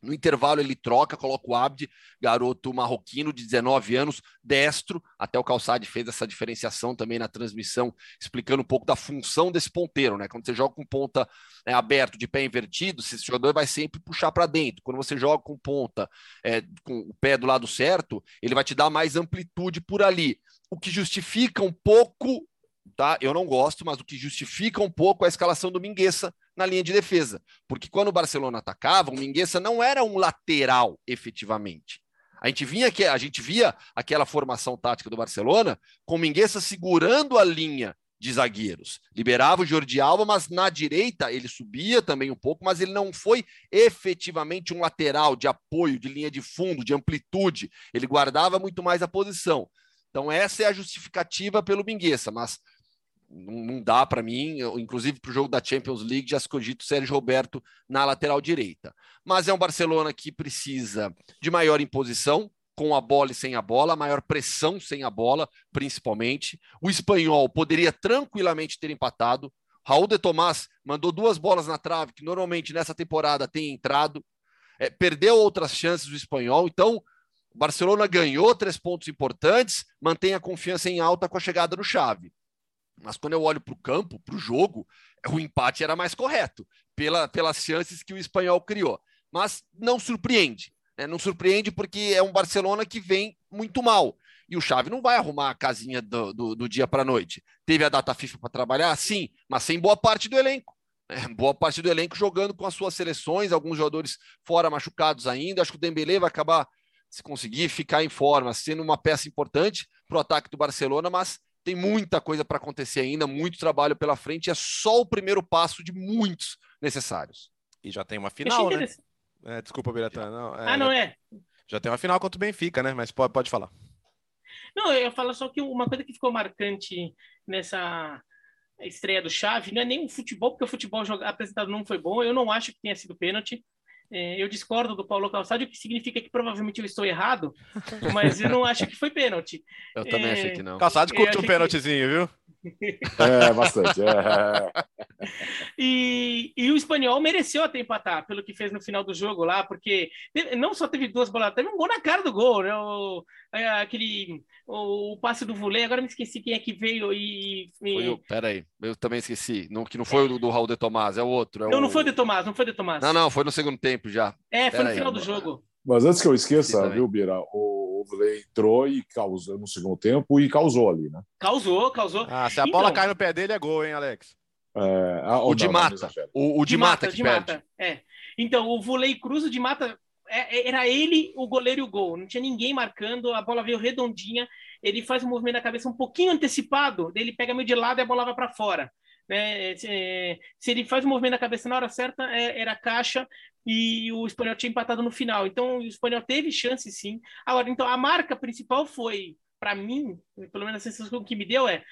No intervalo, ele troca, coloca o Abdi, garoto marroquino de 19 anos, destro. Até o Calçade fez essa diferenciação também na transmissão, explicando um pouco da função desse ponteiro, né? Quando você joga com ponta é, aberto, de pé invertido, esse jogador vai sempre puxar para dentro. Quando você joga com ponta, é, com o pé do lado certo, ele vai te dar mais amplitude por ali. O que justifica um pouco tá? Eu não gosto, mas o que justifica um pouco a escalação do Mingueça na linha de defesa. Porque quando o Barcelona atacava, o Mingueça não era um lateral, efetivamente. A gente, vinha, a gente via aquela formação tática do Barcelona com o Mingueça segurando a linha de zagueiros. Liberava o Jordi Alba, mas na direita ele subia também um pouco, mas ele não foi efetivamente um lateral de apoio, de linha de fundo, de amplitude. Ele guardava muito mais a posição. Então, essa é a justificativa pelo Mingueça, mas não, dá para mim, inclusive para o jogo da Champions League, já se cogita o Sérgio Roberto na lateral direita. Mas é um Barcelona que precisa de maior imposição, com a bola e sem a bola, maior pressão sem a bola, principalmente. O espanhol poderia tranquilamente ter empatado. Raul de Tomás mandou duas bolas na trave, que normalmente nessa temporada tem entrado. É, perdeu outras chances o espanhol. Então, o Barcelona ganhou três pontos importantes, mantém a confiança em alta com a chegada do Chave. Mas quando eu olho para o campo, para o jogo, o empate era mais correto, pela, pelas chances que o espanhol criou. Mas não surpreende. Né? Não surpreende porque é um Barcelona que vem muito mal. E o Xavi não vai arrumar a casinha do, do, do dia para a noite. Teve a data FIFA para trabalhar? Sim, mas sem boa parte do elenco. Né? Boa parte do elenco jogando com as suas seleções, alguns jogadores fora machucados ainda. Acho que o Dembélé vai acabar, se conseguir ficar em forma, sendo uma peça importante para o ataque do Barcelona, mas tem muita coisa para acontecer ainda, muito trabalho pela frente, é só o primeiro passo de muitos necessários. E já tem uma final, né? É, desculpa, Biratã. Não, é, ah, não é? Já tem uma final contra o Benfica, né? Mas pode, pode falar. Não, eu falo só que uma coisa que ficou marcante nessa estreia do Chave não é nem o futebol, porque o futebol apresentado não foi bom. Eu não acho que tenha sido pênalti. É, eu discordo do Paulo Calçado, o que significa que provavelmente eu estou errado, (laughs) mas eu não acho que foi pênalti. Eu também é, achei que não. Calçado curte um pênaltizinho, que... viu? (laughs) É, bastante. É. E, e o espanhol mereceu até empatar pelo que fez no final do jogo lá, porque teve, não só teve duas bolas, teve um gol na cara do gol, né? O, é, aquele o, o passe do Vulé, agora me esqueci quem é que veio e. e... peraí, eu também esqueci. Não, que não foi o do Raul de Tomás, é o outro. É não, o... não foi de Tomás, não foi de Tomás. Não, não, foi no segundo tempo já. É, foi Pera no final do jogo. Mas antes que eu esqueça, viu, Bira? O, o entrou e causou no segundo tempo e causou ali, né? Causou, causou. Ah, se a bola então... cai no pé dele é gol, hein, Alex? É... Ah, o, de mata. O, o de, de mata, mata que de perde. Mata. É. Então, o Volei Cruz, o de mata, é, é, era ele, o goleiro e o gol. Não tinha ninguém marcando, a bola veio redondinha. Ele faz um movimento da cabeça um pouquinho antecipado, ele pega meio de lado e a bola vai para fora. É, se, se, ele faz o movimento da cabeça na hora certa, é, era caixa e o espanhol tinha empatado no final. Então o espanhol teve chance sim. Agora, então a marca principal foi, para mim, pelo menos a sensação que me deu é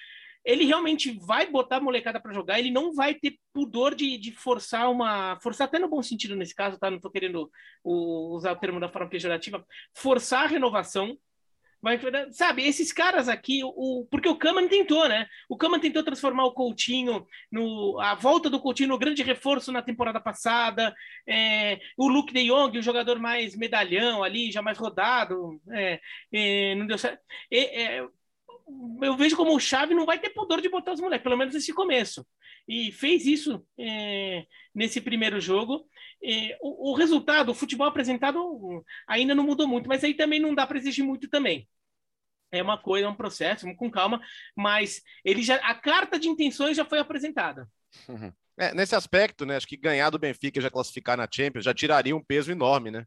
ele realmente vai botar a molecada para jogar, ele não vai ter pudor de, de, forçar uma. Forçar até no bom sentido nesse caso, tá? Não estou querendo o, usar o termo da forma pejorativa, forçar a renovação. Vai, sabe, esses caras aqui, o, porque o Kaman tentou, né? O Kaman tentou transformar o Coutinho no a volta do Coutinho no grande reforço na temporada passada. É, o Luke De Jong, o jogador mais medalhão ali, já mais rodado, é, é, não deu certo. Eu vejo como o Chave não vai ter pudor de botar os moleques, pelo menos nesse começo. E fez isso é, nesse primeiro jogo. É, o, o, resultado, o futebol apresentado ainda não mudou muito, mas aí também não dá para exigir muito também. É uma coisa, é um processo, vamos com calma, mas ele já, a carta de intenções já foi apresentada. Uhum. É, nesse aspecto, né, acho que ganhar do Benfica e já classificar na Champions já tiraria um peso enorme, né?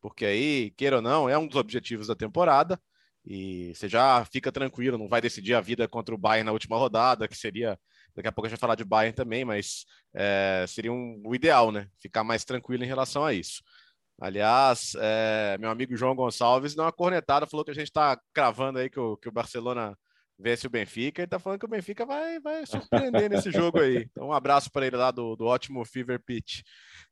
Porque aí, queira ou não, é um dos objetivos da temporada. E você já fica tranquilo, não vai decidir a vida contra o Bayern na última rodada, que seria. Daqui a pouco a gente vai falar de Bayern também, mas é, seria um, o ideal, né? Ficar mais tranquilo em relação a isso. Aliás, é, meu amigo João Gonçalves deu uma cornetada, falou que a gente está cravando aí que o, que o Barcelona vence o Benfica. Ele está falando que o Benfica vai, vai surpreender nesse jogo aí. Então, um abraço para ele lá do, do ótimo Fever Pitch.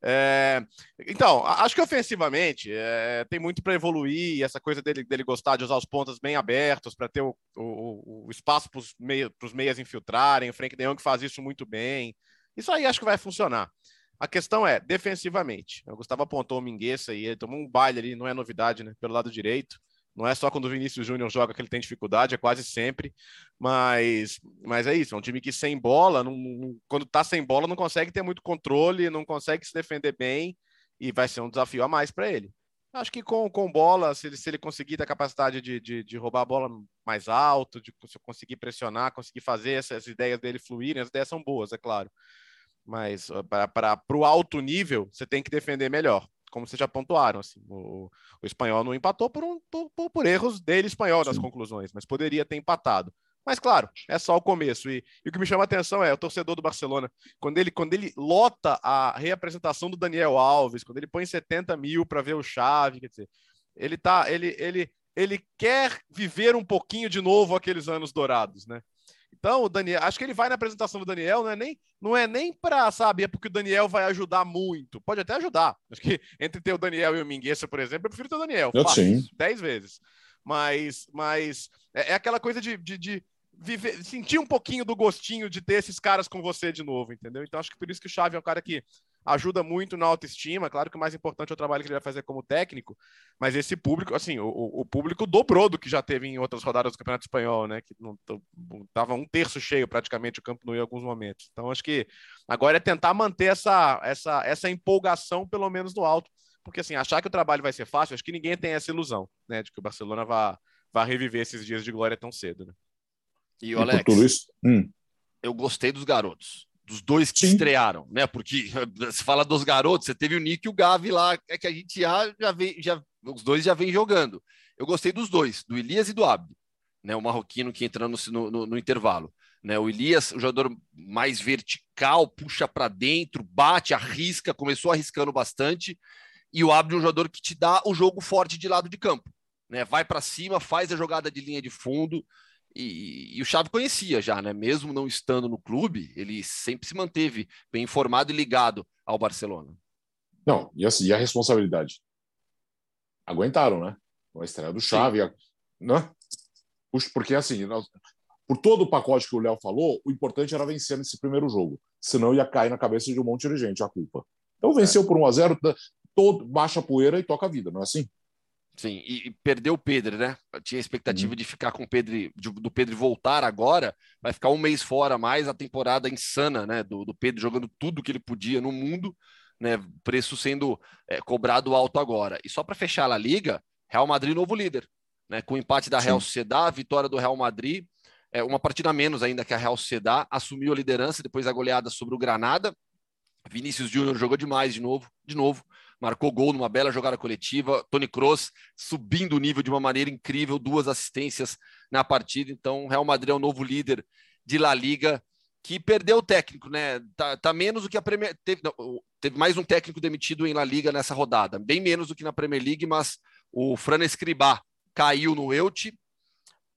É, então, acho que ofensivamente é, tem muito para evoluir. Essa coisa dele, dele gostar de usar os pontos bem abertos para ter o, o, o espaço para os meia, meias infiltrarem. O Frank De Jong faz isso muito bem. Isso aí acho que vai funcionar. A questão é, defensivamente. O Gustavo apontou o Mingueça e ele tomou um baile ali, não é novidade, né? Pelo lado direito. Não é só quando o Vinícius Júnior joga que ele tem dificuldade, é quase sempre. Mas, mas é isso, é um time que sem bola, não, quando tá sem bola, não consegue ter muito controle, não consegue se defender bem e vai ser um desafio a mais para ele. Acho que com, com bola, se ele, se ele conseguir ter a capacidade de, de, de roubar a bola mais alto, de conseguir pressionar, conseguir fazer essas ideias dele fluírem, as ideias são boas, é claro. Mas para o alto nível, você tem que defender melhor como vocês já pontuaram, assim, o, o espanhol não empatou por, um, por, por erros dele espanhol nas Sim. conclusões, mas poderia ter empatado. Mas claro, é só o começo. E, e, o que me chama a atenção é o torcedor do Barcelona, quando ele, quando ele lota a reapresentação do Daniel Alves, quando ele põe 70 mil para ver o Chave, quer dizer, ele tá, ele, ele, ele quer viver um pouquinho de novo aqueles anos dourados, né? Então, o Daniel, acho que ele vai na apresentação do Daniel, não é nem, não é nem para saber, é porque o Daniel vai ajudar muito. Pode até ajudar. Acho que entre ter o Daniel e o Mingueça, por exemplo, eu prefiro ter o Daniel. Eu sim. Dez vezes. Mas, mas é, é aquela coisa de, de, de viver, sentir um pouquinho do gostinho de ter esses caras com você de novo, entendeu? Então, acho que por isso que o Xavi é um cara que ajuda muito na autoestima. Claro que o mais importante é o trabalho que ele vai fazer como técnico, mas esse público, assim, o, o público dobrou do que já teve em outras rodadas do Campeonato Espanhol, né? Que não tava um terço cheio praticamente o Campo Nou em alguns momentos. Então acho que agora é tentar manter essa essa essa empolgação pelo menos no alto, porque assim achar que o trabalho vai ser fácil, acho que ninguém tem essa ilusão, né? De que o Barcelona vai vai reviver esses dias de glória tão cedo, né? E o Alex, isso, hum. eu gostei dos garotos dos dois que Sim. estrearam, né? Porque (laughs) se fala dos garotos, você teve o Nick e o Gavi lá, é que a gente já, já vem, já, os dois já vem jogando. Eu gostei dos dois, do Elias e do Abdi, né? O marroquino que entra no, no, no intervalo. Né, o Elias, o jogador mais vertical, puxa para dentro, bate, arrisca, começou arriscando bastante. E o Abdi, um jogador que te dá o jogo forte de lado de campo. Né, vai para cima, faz a jogada de linha de fundo. E, e, o Xavi conhecia já, né? Mesmo não estando no clube, ele sempre se manteve bem informado e ligado ao Barcelona. Não, e, assim, e a responsabilidade? Aguentaram, né? A estreia do Xavi, a, né? Porque assim, nós, por todo o pacote que o Léo falou, o importante era vencer nesse primeiro jogo. Senão ia cair na cabeça de um monte de gente a culpa. Então venceu é. por 1 a 0 todo, baixa a poeira e toca a vida, não é assim? Sim, e, e perdeu o Pedro, né? tinha a expectativa uhum. de ficar com o Pedro, de, do Pedro voltar agora, vai ficar um mês fora mais a temporada insana, né? Do, do Pedro jogando tudo que ele podia no mundo, né? Preço sendo é, cobrado alto agora. E só para fechar a liga, Real Madrid novo líder, né? Com o empate da Sim. Real Sociedad, a vitória do Real Madrid, é, uma partida menos ainda que a Real Sociedad, assumiu a liderança depois da goleada sobre o Granada. Vinícius Júnior jogou demais de novo, de novo marcou gol numa bela jogada coletiva. Tony Kroos subindo o nível de uma maneira incrível, duas assistências na partida. Então, Real Madrid é o novo líder de La Liga que perdeu o técnico, né? Tá, tá menos do que a Premier teve, não, teve mais um técnico demitido em La Liga nessa rodada, bem menos do que na Premier League, mas o Fran Escribá caiu no Elche.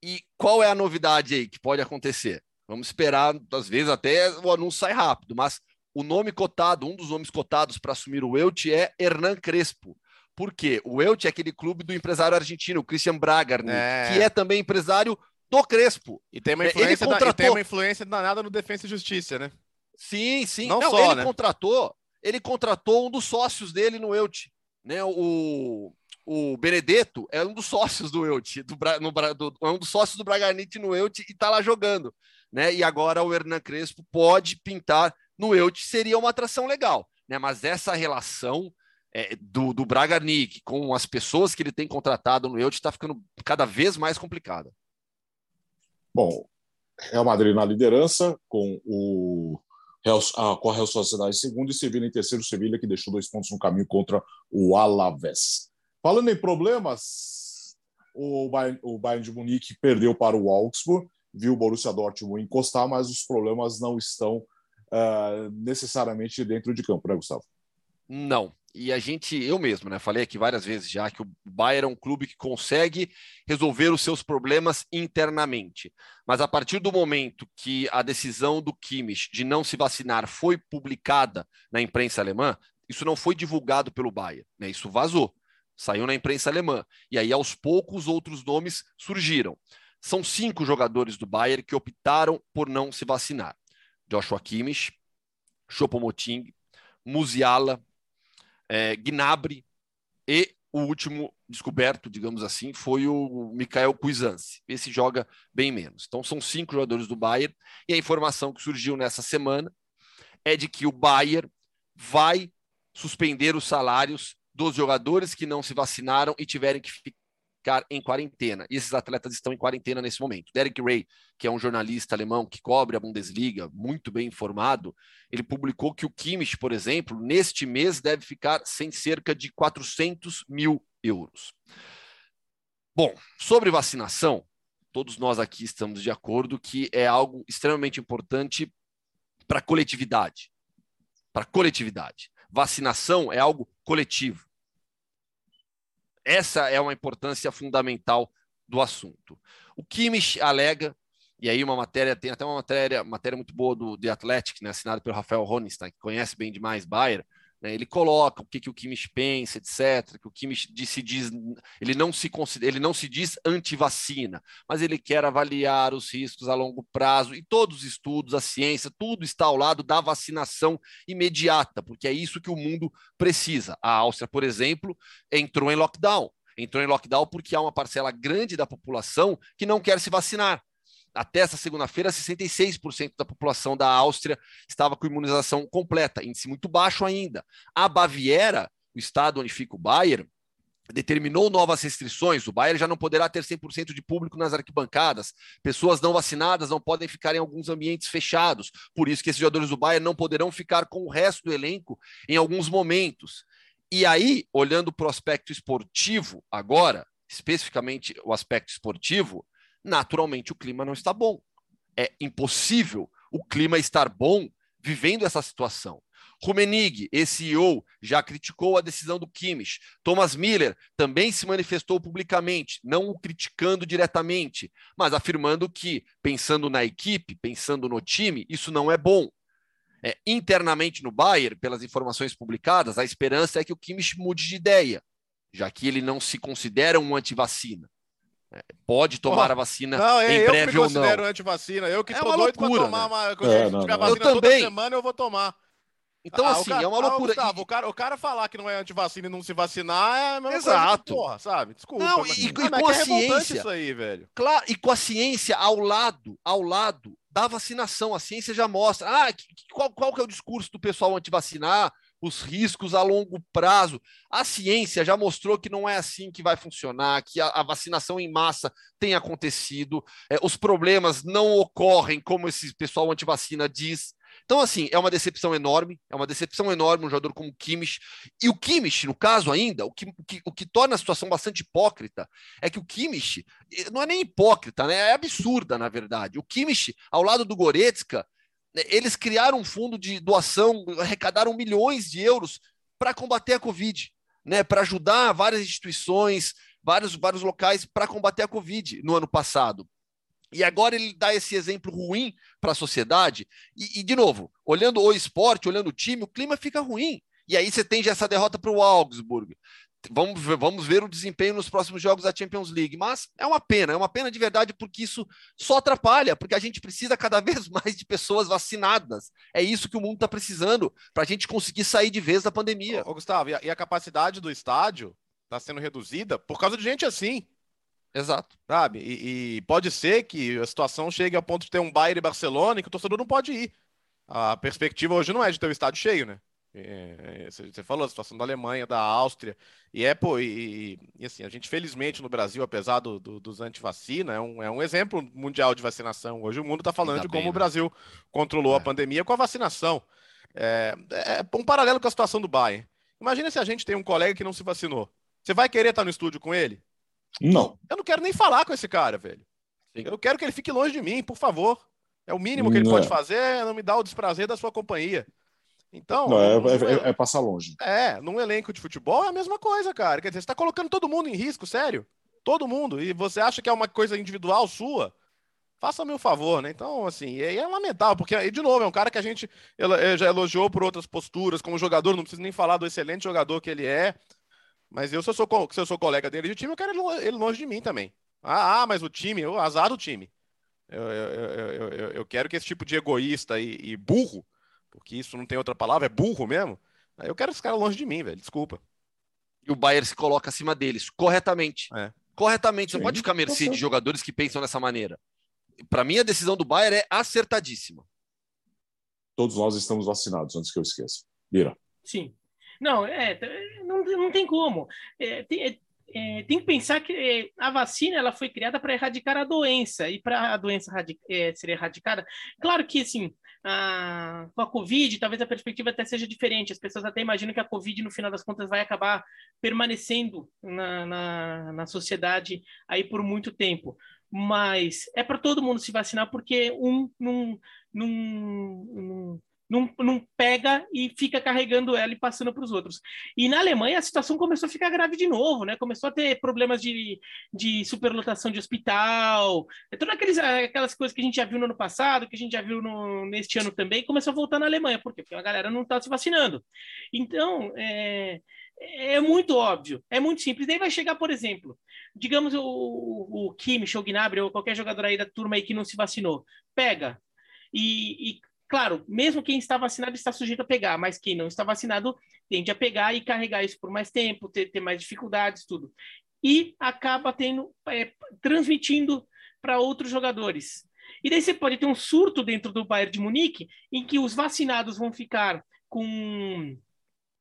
E qual é a novidade aí que pode acontecer? Vamos esperar, às vezes até o anúncio sai rápido, mas o nome cotado, um dos nomes cotados para assumir o Elche é Hernan Crespo. Por quê? O Elche é aquele clube do empresário argentino, Christian Bragarni, é. que é também empresário do Crespo. E tem uma influência, contratou... da, tem uma influência danada no Defesa e Justiça, né? Sim, sim. Não, Não só, ele né? contratou, ele contratou um dos sócios dele no Elche, né? O, o Benedetto é um dos sócios do Elche, do, no, do, é um dos sócios do Bragarnite no Elche e está lá jogando, né? E agora o Hernan Crespo pode pintar no Elche seria uma atração legal, né? Mas essa relação é, do, do Braga Nick com as pessoas que ele tem contratado no Elche está ficando cada vez mais complicada. Bom, Real Madrid na liderança, com o Real, ah, a Real Sociedade em segundo e Sevilha em terceiro. Sevilha que deixou dois pontos no caminho contra o Alavés. Falando em problemas, o Bayern, o Bayern de Munique perdeu para o Augsburg, viu o Borussia Dortmund encostar, mas os problemas não estão uh, necessariamente dentro de campo, né, Gustavo? Não. E a gente, eu mesmo, né, falei aqui várias vezes já que o Bayern é um clube que consegue resolver os seus problemas internamente. Mas a partir do momento que a decisão do Kimmich de não se vacinar foi publicada na imprensa alemã, isso não foi divulgado pelo Bayern, né? Isso vazou, saiu na imprensa alemã. E aí aos poucos outros nomes surgiram. São cinco jogadores do Bayern que optaram por não se vacinar. Joshua Kimmich, Chopomoting, Musiala, é, Gnabry e o último descoberto, digamos assim, foi o Mikael Cuisance. Esse joga bem menos. Então são cinco jogadores do Bayern e a informação que surgiu nessa semana é de que o Bayern vai suspender os salários dos jogadores que não se vacinaram e tiverem que ficar em quarentena. E esses atletas estão em quarentena nesse momento. Derek Ray, que é um jornalista alemão que cobre a Bundesliga, muito bem informado, ele publicou que o Kimmich, por exemplo, neste mês deve ficar sem cerca de 400 mil euros. Bom, sobre vacinação, todos nós aqui estamos de acordo que é algo extremamente importante para a coletividade. Para a coletividade. Vacinação é algo coletivo. Essa é uma importância fundamental do assunto. O Kimmich alega, e aí uma matéria, tem até uma matéria, matéria muito boa do The Athletic, né, assinada pelo Rafael Honigstein, que conhece bem demais Bayer? Ele coloca o que, que o Kimmich pensa, etc. Que o Kimmich diz, ele não se ele não se diz anti-vacina, mas ele quer avaliar os riscos a longo prazo e todos os estudos, a ciência, tudo está ao lado da vacinação imediata, porque é isso que o mundo precisa. A Áustria, por exemplo, entrou em lockdown. Entrou em lockdown porque há uma parcela grande da população que não quer se vacinar até essa segunda-feira, 66% da população da Áustria estava com imunização completa, índice muito baixo ainda. A Baviera, o estado onde fica o Bayern, determinou novas restrições. O Bayern já não poderá ter 100% de público nas arquibancadas. Pessoas não vacinadas não podem ficar em alguns ambientes fechados. Por isso que esses jogadores do Bayern não poderão ficar com o resto do elenco em alguns momentos. E aí, olhando para o aspecto esportivo agora, especificamente o aspecto esportivo, naturalmente o clima não está bom. É impossível o clima estar bom vivendo essa situação. Rumenig, esse CEO, já criticou a decisão do Kimmich. Thomas Miller também se manifestou publicamente, não o criticando diretamente, mas afirmando que, pensando na equipe, pensando no time, isso não é bom. É, internamente no Bayern, pelas informações publicadas, a esperança é que o Kimmich mude de ideia, já que ele não se considera um antivacina. Pode tomar a vacina não, é, em eu breve que me ou considero não. anti-vacina. Eu que É tô uma doido loucura, pra tomar né? uma. Quando É, não, tiver não. vacina Eu toda também. semana, eu vou tomar. Então, Ah, assim, cara- é uma ah, loucura. Gustavo, E- o, cara, o cara falar que não é antivacina e não se vacinar é a mesma Exato. coisa. Porra, sabe? Desculpa. Não, mas- e- e Ah, com que a é ciência. isso aí, velho. Claro, e com a ciência ao lado, ao lado da vacinação. A ciência já mostra. Ah, que- que- qual, qual que é o discurso do pessoal anti-vacinar? Os riscos a longo prazo. A ciência já mostrou que não é assim que vai funcionar, que a, a vacinação em massa tem acontecido, é, os problemas não ocorrem como esse pessoal anti-vacina diz. Então, assim, é uma decepção enorme, é uma decepção enorme um jogador como o Kimmich. E o Kimmich, no caso ainda, o que, o que, o que torna a situação bastante hipócrita é que o Kimmich eh, não é nem hipócrita, né? É absurda, na verdade. O Kimmich, ao lado do Goretzka, eles criaram um fundo de doação, arrecadaram milhões de euros para combater a Covid, né? Para ajudar várias instituições, vários, vários locais para combater a Covid no ano passado. E agora ele dá esse exemplo ruim para a sociedade. E, e, de novo, olhando o esporte, olhando o time, o clima fica ruim. E aí você tem já essa derrota para o Augsburg. Vamos ver, vamos ver o desempenho nos próximos jogos da Champions League. Mas é uma pena, é uma pena de verdade, porque isso só atrapalha, porque a gente precisa cada (laughs) vez mais de pessoas vacinadas. É isso que o mundo está precisando para a gente conseguir sair de vez da pandemia. Ô, Gustavo, e a, e a capacidade do estádio está sendo reduzida por causa de gente assim. Exato. Sabe? E, e, pode ser que a situação chegue ao ponto de ter um Bayern e Barcelona e que o torcedor não pode ir. A perspectiva hoje não é de ter o estádio cheio, né? É, é, você falou a situação da Alemanha, da Áustria, e é, pô, e, e assim, a gente felizmente no Brasil, apesar do, do, dos antivacina, é um, é um exemplo mundial de vacinação. Hoje o mundo está falando de como bem, o Brasil controlou É. a pandemia com a vacinação. É, é um paralelo com a situação do Bayern. Imagina se a gente tem um colega que não se vacinou. Você vai querer estar no estúdio com ele? Não. Eu não quero nem falar com esse cara, velho. Eu quero que ele fique longe de mim, por favor. É o mínimo que ele Não. pode fazer, é não me dar o desprazer da sua companhia. Então, Não, é, num- é- é passar longe. é, num elenco de futebol é a mesma coisa, cara. Quer dizer, você tá colocando todo mundo em risco, sério. Todo mundo. E você acha que é uma coisa individual sua? Faça-me um favor, né? Então, assim, aí é lamentável, porque, e de novo, é um cara que a gente eh, já elogiou por outras posturas, como jogador, não preciso nem falar do excelente jogador que ele é. Mas eu, se eu sou, se eu sou colega dele de time, eu quero ele lo- ele longe de mim também. Ah, ah, mas o time, o azar do time. Eu, eu, eu, eu, eu- eu quero que esse tipo de egoísta e, e burro, porque isso não tem outra palavra, é burro mesmo. Eu quero esse cara longe de mim, velho. Desculpa. E o Bayern se coloca acima deles, corretamente. É. Corretamente. Você Sim, não pode ficar à mercê de jogadores que pensam dessa maneira. Para mim, a decisão do Bayern é acertadíssima. Todos nós estamos vacinados, antes que eu esqueça. Vira. Sim. Não, é, não, não tem como. É, tem, é, é, tem que pensar que é, a vacina ela foi criada para erradicar a doença e para a doença é, ser erradicada. Claro que assim, a, com a Covid, talvez a perspectiva até seja diferente. As pessoas até imaginam que a Covid, no final das contas, vai acabar permanecendo na, na, na sociedade aí por muito tempo. Mas é para todo mundo se vacinar, porque um não, não, não, pega e fica carregando ela e passando para os outros. E na Alemanha a situação começou a ficar grave de novo, né? Começou a ter problemas de, de superlotação de hospital, é todas aqueles, aquelas coisas que a gente já viu no ano passado, que a gente já viu no, neste ano também, começou a voltar na Alemanha. Por quê? Porque a galera não está se vacinando. Então, é, é muito óbvio, é muito simples. Daí vai chegar, por exemplo, digamos o, o ou o Gnabry ou qualquer jogador aí da turma aí que não se vacinou, pega e, e claro, mesmo quem está vacinado está sujeito a pegar, mas quem não está vacinado tende a pegar e carregar isso por mais tempo, ter, ter mais dificuldades, tudo. E acaba tendo, é, transmitindo para outros jogadores. E daí você pode ter um surto dentro do Bayern de Munique, em que os vacinados vão ficar com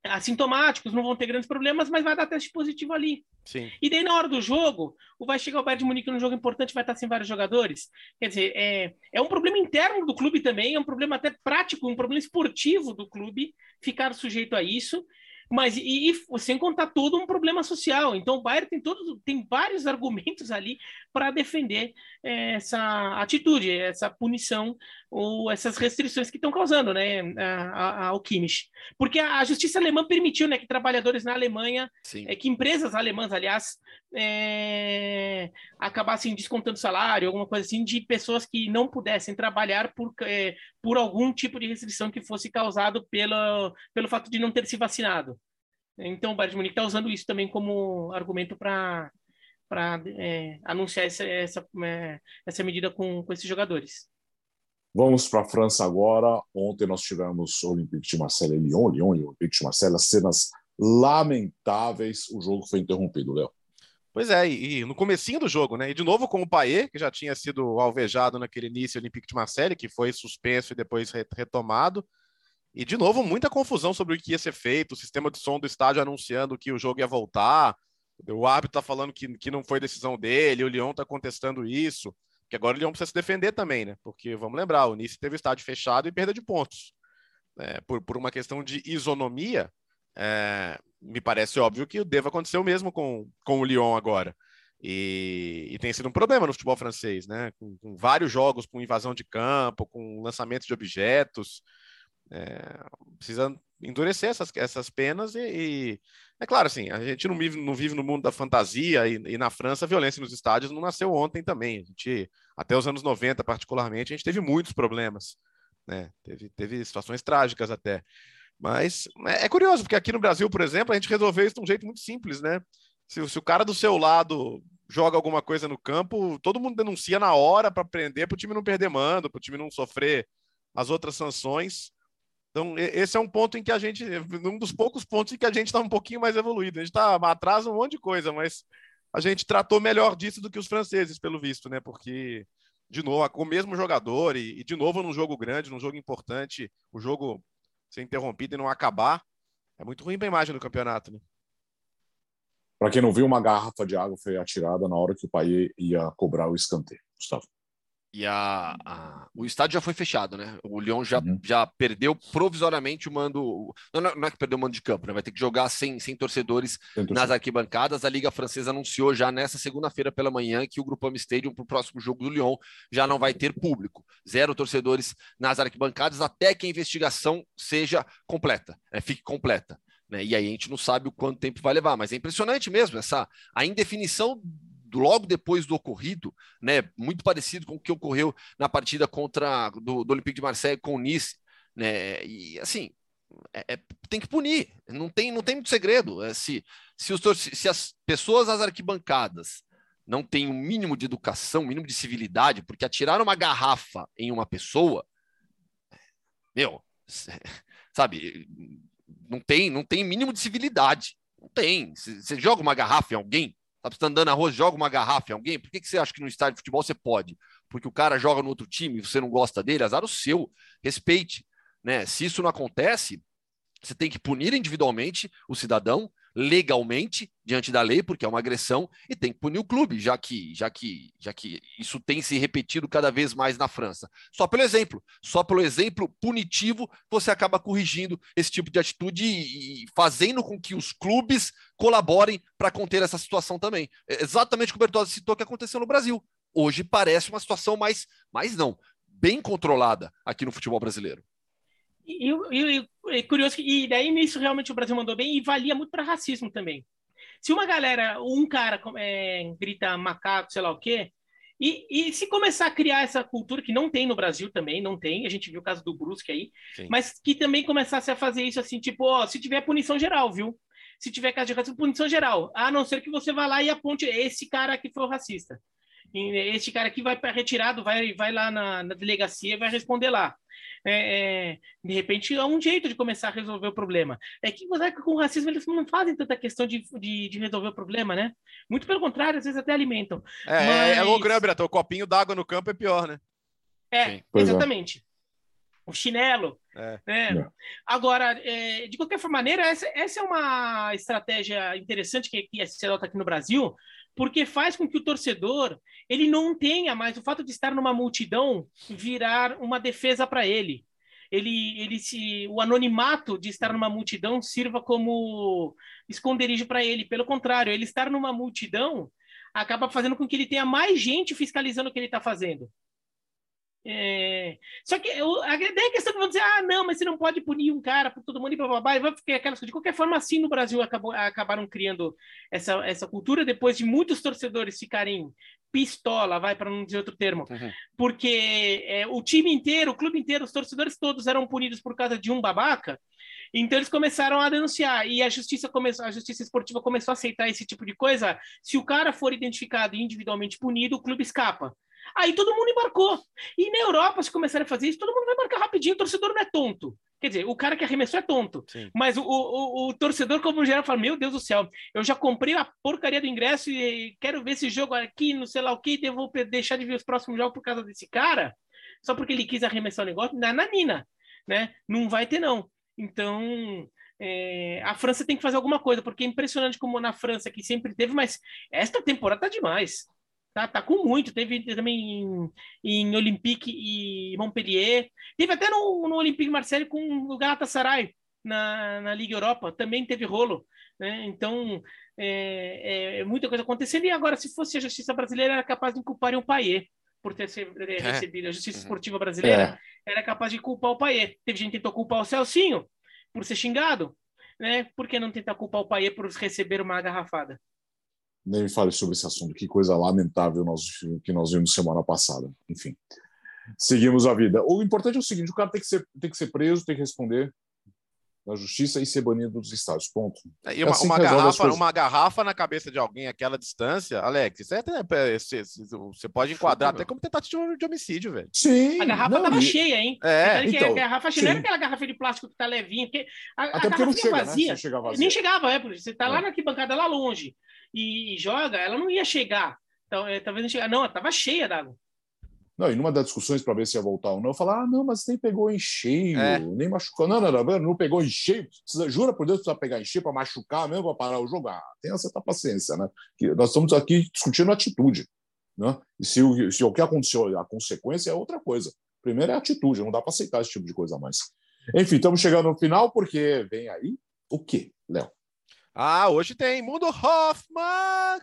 assintomáticos, não vão ter grandes problemas, mas vai dar teste positivo ali. Sim. E daí, na hora do jogo, o vai chegar o Bayern de Munique num jogo importante, vai estar sem vários jogadores. Quer dizer, é, é um problema interno do clube também, é um problema até prático, um problema esportivo do clube ficar sujeito a isso. Mas e, e sem contar todo um problema social. Então o Bayern tem todos, tem vários (laughs) argumentos ali para defender é, essa atitude, essa punição ou essas restrições que estão causando, né, a- a- ao Kimmich. Porque a, a justiça alemã permitiu, né, que trabalhadores na Alemanha é que empresas alemãs, aliás, é, acabassem descontando salário, alguma coisa assim, de pessoas que não pudessem trabalhar por, é, por algum tipo de restrição que fosse causado pelo, pelo fato de não ter se vacinado. Então, o Bayern de Munique está usando isso também como argumento para é, anunciar essa, essa, é, essa medida com, com esses jogadores. Vamos para a França agora. Ontem nós tivemos Olympique de Marseille e Lyon, Lyon e Olympique de Marseille, as cenas lamentáveis. O jogo foi interrompido, Léo. Pois é, e, no comecinho do jogo, né? E de novo com o Paê, que já tinha sido alvejado naquele início Olympique de Marseille, que foi suspenso e depois retomado. E de novo, muita confusão sobre o que ia ser feito, o sistema de som do estádio anunciando que o jogo ia voltar. O árbitro está falando que, que não foi decisão dele, o Lyon está contestando isso. Que agora o Lyon precisa se defender também, né? Porque vamos lembrar, o Nice teve o estádio fechado e perda de pontos. É, por, por uma questão de isonomia, é, me parece óbvio que deva acontecer o mesmo com, com o Lyon agora. E, e, tem sido um problema no futebol francês, né? Com, com, vários jogos com invasão de campo, com lançamento de objetos. É, precisa endurecer essas, essas penas e, e, é claro, assim, a gente não vive, não vive no mundo da fantasia e, e, na França a violência nos estádios não nasceu ontem também. A gente, até os anos 90, particularmente, a gente teve muitos problemas, né? Teve, teve situações trágicas até. Mas é, é curioso, porque aqui no Brasil, por exemplo, a gente resolveu isso de um jeito muito simples, né? Se, se o cara do seu lado joga alguma coisa no campo, todo mundo denuncia na hora para prender, para o time não perder mando, para o time não sofrer as outras sanções. Então, esse é um ponto em que a gente, um dos poucos pontos em que a gente está um pouquinho mais evoluído. A gente está atrás um monte de coisa, mas a gente tratou melhor disso do que os franceses, pelo visto, né? Porque, de novo, com o mesmo jogador e, e de novo num jogo grande, num jogo importante, o jogo ser interrompido e não acabar, é muito ruim para a imagem do campeonato, né? Para quem não viu, uma garrafa de água foi atirada na hora que o pai ia cobrar o escanteio, Gustavo. E a, a, o estádio já foi fechado, né? O Lyon já, uhum. já perdeu provisoriamente o mando. Não, não, é que perdeu o mando de campo, né? Vai ter que jogar sem, sem torcedores nas arquibancadas. A Liga Francesa anunciou já nessa segunda-feira pela manhã que o Grupama Stadium, para o próximo jogo do Lyon, já não vai ter público. Zero torcedores nas arquibancadas até que a investigação seja completa, né? fique completa. Né? E aí a gente não sabe o quanto tempo vai levar, mas é impressionante mesmo essa a indefinição logo depois do ocorrido, né, muito parecido com o que ocorreu na partida contra do, do Olympique de Marseille com o Nice, né, e assim é, é, tem que punir, não tem, não tem muito segredo. É, se, se, os, se as pessoas às arquibancadas não têm um mínimo de educação, um mínimo de civilidade, porque atirar uma garrafa em uma pessoa, meu, (laughs) sabe, não tem, não tem mínimo de civilidade. Não tem. Você joga uma garrafa em alguém, Sabe, você tá andando na rua, joga uma garrafa em alguém, por que, que você acha que no estádio de futebol você pode? Porque o cara joga no outro time e você não gosta dele, azar o seu, respeite. Né? Se isso não acontece, você tem que punir individualmente o cidadão, legalmente diante da lei, porque é uma agressão, e tem que punir o clube, já que, já que, já que isso tem se repetido cada vez mais na França. Só pelo exemplo, só pelo exemplo punitivo, você acaba corrigindo esse tipo de atitude e, e fazendo com que os clubes colaborem para conter essa situação também. É exatamente o que o Bertozzi citou que aconteceu no Brasil. Hoje parece uma situação mais, mais não, bem controlada aqui no futebol brasileiro. E, e, e, curioso, e daí nisso realmente o Brasil mandou bem e valia muito para racismo também. Se uma galera, um cara é, grita macaco, sei lá o quê, e, e, se começar a criar essa cultura que não tem no Brasil também, não tem, a gente viu o caso do Brusque aí, Sim. mas que também começasse a fazer isso assim, tipo, ó, se tiver punição geral, viu? Se tiver caso de racismo, punição geral. A não ser que você vá lá e aponte esse cara que foi o racista. Este cara aqui vai para retirado, vai, vai lá na, na delegacia e vai responder lá. É, é, de repente é um jeito de começar a resolver o problema. É que com o racismo eles não fazem tanta questão de, de, de, resolver o problema, né? Muito pelo contrário, às vezes até alimentam. É, Mas... é, é louco, né, Beto? O copinho d'água no campo é pior, né? É, Sim. É. exatamente. O chinelo. É. Né? Agora, é, de qualquer maneira, essa, essa é uma estratégia interessante que, que se adota aqui no Brasil, porque faz com que o torcedor ele não tenha mais o fato de estar numa multidão virar uma defesa para ele. Ele, ele se, o anonimato de estar numa multidão sirva como esconderijo para ele. Pelo contrário, ele estar numa multidão acaba fazendo com que ele tenha mais gente fiscalizando o que ele está fazendo. É... Só que eu, a ideia é questão que vão dizer, ah, não, mas você não pode punir um cara por todo mundo e blá, blá, vai ficar aquelas De qualquer forma, assim no Brasil acabou, acabaram criando essa, essa cultura depois de muitos torcedores ficarem pistola, vai para não dizer outro termo, uhum. porque é, o time inteiro, o clube inteiro, os torcedores todos eram punidos por causa de um babaca. Então eles começaram a denunciar e a justiça começou, a justiça esportiva começou a aceitar esse tipo de coisa. Se o cara for identificado individualmente punido, o clube escapa. Aí todo mundo embarcou. E na Europa, se começarem a fazer isso, todo mundo vai embarcar rapidinho. O torcedor não é tonto. Quer dizer, o cara que arremessou é tonto. Sim. Mas o, o, o, torcedor, como geral, fala: Meu Deus do céu, eu já comprei a porcaria do ingresso e quero ver esse jogo aqui, não sei lá o que, e vou deixar de ver os próximos jogos por causa desse cara, só porque ele quis arremessar o negócio. Na nanina, né? Não vai ter, não. Então. É, a França tem que fazer alguma coisa, porque é impressionante como na França, que sempre teve, mas esta temporada tá demais. Tá, tá com muito. Teve também em, em Olympique e Montpellier. Teve até no, no Olympique Marseille com o Galatasaray na, na Liga Europa. Também teve rolo. Né? Então, é, é, é muita coisa acontecendo. E agora, se fosse a justiça brasileira, era capaz de culpar o Paier por ter é. recebido a justiça uhum. esportiva brasileira. É. Era capaz de culpar o Paier. Teve gente que tentou culpar o Celcinho por ser xingado. Né? Por que não tentar culpar o Paier por receber uma garrafada? Nem me fale sobre esse assunto. Que coisa lamentável nós, que nós vimos semana passada. Enfim, seguimos a vida. O importante é o seguinte: o cara tem que ser, tem que ser preso, tem que responder na justiça e ser banido dos estados. Ponto. É, e uma, é assim uma garrafa, uma garrafa na cabeça de alguém àquela distância, Alex, isso é até, você, você pode enquadrar até como tentativa de homicídio, velho. Sim. A garrafa não, tava e... cheia, hein? É. Então, a garrafa cheia, não era aquela garrafa de plástico que tá levinha, porque a, até a porque não chega, né? vazia, né? vazia. Nem chegava, é, você tá é. lá na arquibancada lá longe e, joga, ela não ia chegar. Então, é, talvez não chegar. Não, estava cheia d'água. Não, e numa das discussões para ver se ia voltar ou não, eu falar, ah, não, mas nem pegou em cheio, é. nem machucou. Não, não, não, não pegou em cheio. Precisa, jura por Deus que precisa pegar em cheio para machucar mesmo, para parar o jogo? Ah, tenha certa paciência, né? Que nós estamos aqui discutindo atitude. Né? E se o, se o que aconteceu, a consequência é outra coisa. Primeiro é atitude, não dá para aceitar esse tipo de coisa mais. Enfim, estamos chegando no final, porque vem aí o quê, Léo? Ah, hoje tem Mundo Hoffman!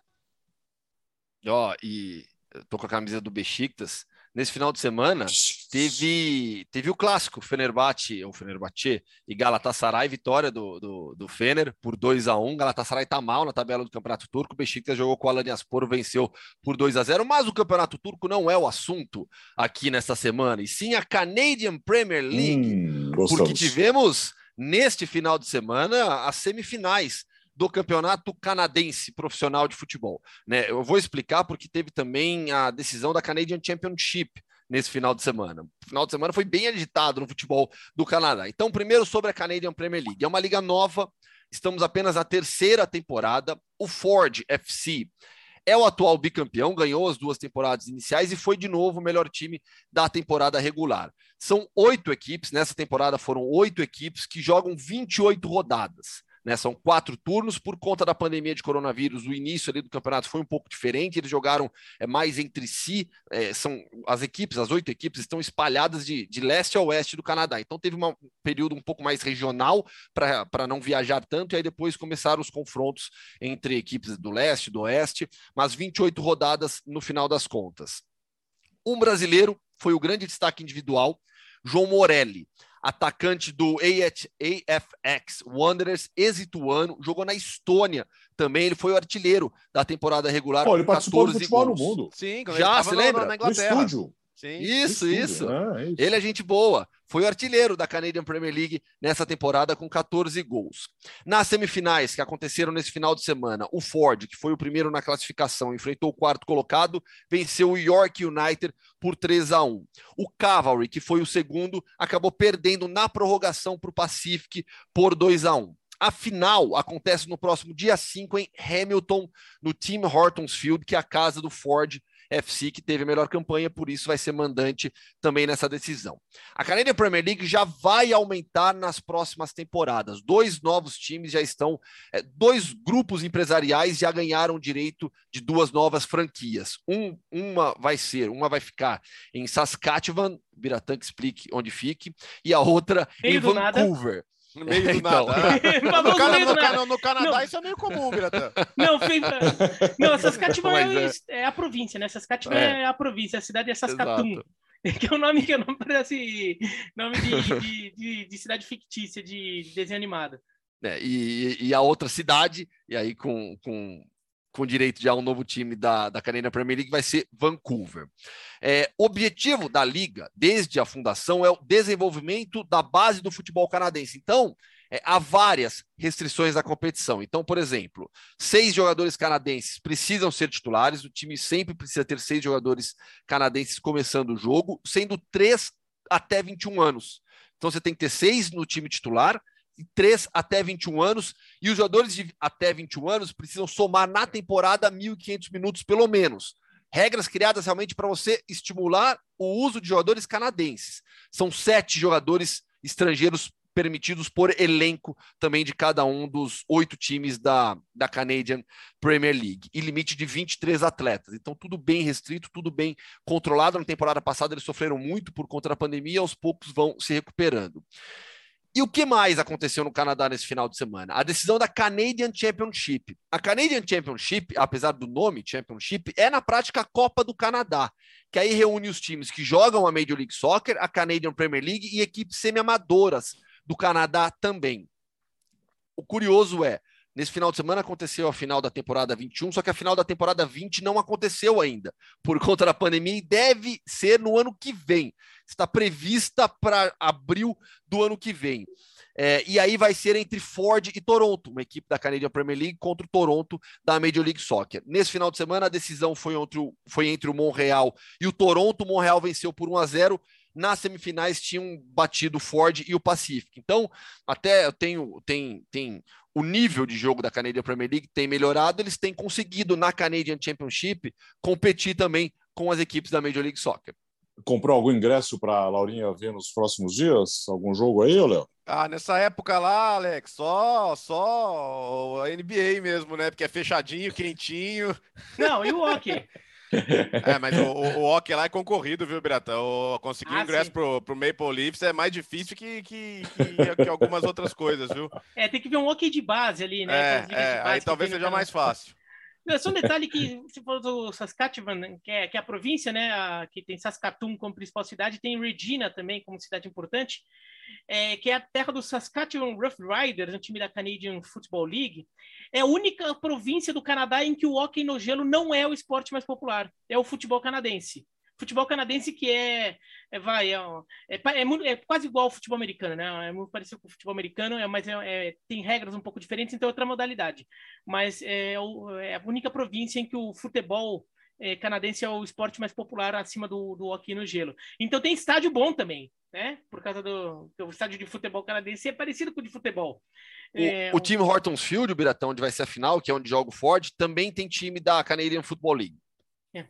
Ó, e eu tô com a camisa do Besiktas. Nesse final de semana teve, teve o clássico Fenerbahçe, ou Fenerbahçe e Galatasaray, vitória do, do, do Fener por 2 a 1 Galatasaray tá mal na tabela do Campeonato Turco. O Besiktas jogou com o Alanyaspor, venceu por 2 a 0 Mas o Campeonato Turco não é o assunto aqui nesta semana, e sim a Canadian Premier League. Hum, porque tivemos neste final de semana as semifinais do campeonato canadense profissional de futebol. Né? Eu vou explicar porque teve também a decisão da Canadian Championship nesse final de semana. O final de semana foi bem agitado no futebol do Canadá. Então, primeiro sobre a Canadian Premier League. É uma liga nova, estamos apenas na terceira temporada. O Ford FC é o atual bicampeão, ganhou as duas temporadas iniciais e foi de novo o melhor time da temporada regular. São oito equipes, nessa temporada foram oito equipes que jogam 28 rodadas. Né, são quatro turnos por conta da pandemia de coronavírus. O início ali do campeonato foi um pouco diferente. Eles jogaram é, mais entre si. É, são as equipes, as oito equipes estão espalhadas de, de leste a oeste do Canadá. Então teve um período um pouco mais regional para não viajar tanto. E aí depois começaram os confrontos entre equipes do leste, do oeste. Mas 28 rodadas no final das contas. Um brasileiro foi o grande destaque individual, João Morelli atacante do AFX Wanderers, ex-ituano, jogou na Estônia também. Ele foi o artilheiro da temporada regular. Pô, ele participou do futebol gols. no mundo. Sim, já se lembra? Na Inglaterra. No estúdio. Sim. Isso, isso. É, isso. Ele é gente boa. Foi o artilheiro da Canadian Premier League nessa temporada com 14 gols. Nas semifinais que aconteceram nesse final de semana, o Ford, que foi o primeiro na classificação, enfrentou o quarto colocado, venceu o York United por 3 a 1. O Cavalry, que foi o segundo, acabou perdendo na prorrogação para o Pacific por 2 a 1. A final acontece no próximo dia 5 em Hamilton, no Tim Hortons Field, que é a casa do Ford FC, que teve a melhor campanha, por isso vai ser mandante também nessa decisão. A Canadian Premier League já vai aumentar nas próximas temporadas. Dois novos times já estão, é, dois grupos empresariais já ganharam direito de duas novas franquias. Um, uma vai ser, uma vai ficar em Saskatchewan, Biratã que explique onde fique, e a outra em Vancouver. Nada. No meio do então. nada. (laughs) no, no, no, no, Canadá não. isso é meio comum, Biratan. Não, fez... não Saskatchewan é, é... é, a província, né? Saskatchewan é. é a província, a cidade é Saskatoon. Exato. (laughs) que é um nome que não parece nome de, de, de, de, cidade fictícia, de desenho animado. É, e, e, a outra cidade, e aí com, com, com direito de um novo time da, da Canadian Premier League, vai ser Vancouver. É, objetivo da liga, desde a fundação, é o desenvolvimento da base do futebol canadense. Então, é, há várias restrições da competição. Então, por exemplo, seis jogadores canadenses precisam ser titulares, o time sempre precisa ter seis jogadores canadenses começando o jogo, sendo três até 21 anos. Então, você tem que ter seis no time titular, e três até 21 anos, e os jogadores de até 21 anos precisam somar na temporada 1.500 minutos, pelo menos. Regras criadas realmente para você estimular o uso de jogadores canadenses. São sete jogadores estrangeiros permitidos por elenco também de cada um dos oito times da, da Canadian Premier League. E limite de 23 atletas. Então, tudo bem restrito, tudo bem controlado. Na temporada passada, eles sofreram muito por conta da pandemia, aos poucos vão se recuperando. E o que mais aconteceu no Canadá nesse final de semana? A decisão da Canadian Championship. A Canadian Championship, apesar do nome Championship, é na prática a Copa do Canadá, que aí reúne os times que jogam a Major League Soccer, a Canadian Premier League e equipes semi-amadoras do Canadá também. O curioso é, nesse final de semana aconteceu a final da temporada 21, só que a final da temporada 20 não aconteceu ainda, por conta da pandemia, e deve ser no ano que vem. Está prevista para abril do ano que vem. É, e aí vai ser entre Ford e Toronto, uma equipe da Canadian Premier League contra o Toronto da Major League Soccer. Nesse final de semana, a decisão foi entre o, foi entre o Montreal e o Toronto. O Montreal venceu por 1 a 0 nas semifinais tinham batido o Ford e o Pacific. Então, até eu tenho tem, tem o nível de jogo da Canadian Premier League tem melhorado, eles têm conseguido na Canadian Championship competir também com as equipes da Major League Soccer. Comprou algum ingresso para a Laurinha ver nos próximos dias? Algum jogo aí, Léo? Ah, nessa época lá, Alex, só só a NBA mesmo, né? Porque é fechadinho, quentinho. Não, e o hockey? (laughs) É, mas o, o, hockey lá é concorrido, viu, Biratão? Conseguir ah, ingresso pro, pro Maple Leafs é mais difícil que, que, que, que, algumas outras coisas, viu? É, tem que ver um hockey de base ali, né? É, é aí talvez seja mais fácil. Só um detalhe que, se for do Saskatchewan, que é, que é a província, né, a, que tem Saskatoon como principal cidade, tem Regina também como cidade importante, é, que é a terra do Saskatchewan Rough Riders, um time da Canadian Football League. É a única província do Canadá em que o hockey no gelo não é o esporte mais popular, é o futebol canadense. Futebol canadense que é, é vai, é, é, é, é, quase igual ao futebol americano, né? É muito parecido com o futebol americano, é, mas tem regras um pouco diferentes, então é outra modalidade. Mas é, é a única província em que o futebol canadense é o esporte mais popular acima do, do hockey no gelo. Então tem estádio bom também né? Por causa do, do estádio de futebol canadense é parecido com o de futebol. O, é, o time Hortons Field, o Biratão, onde vai ser a final, que é onde joga o Ford, também tem time da Canadian Football League. É.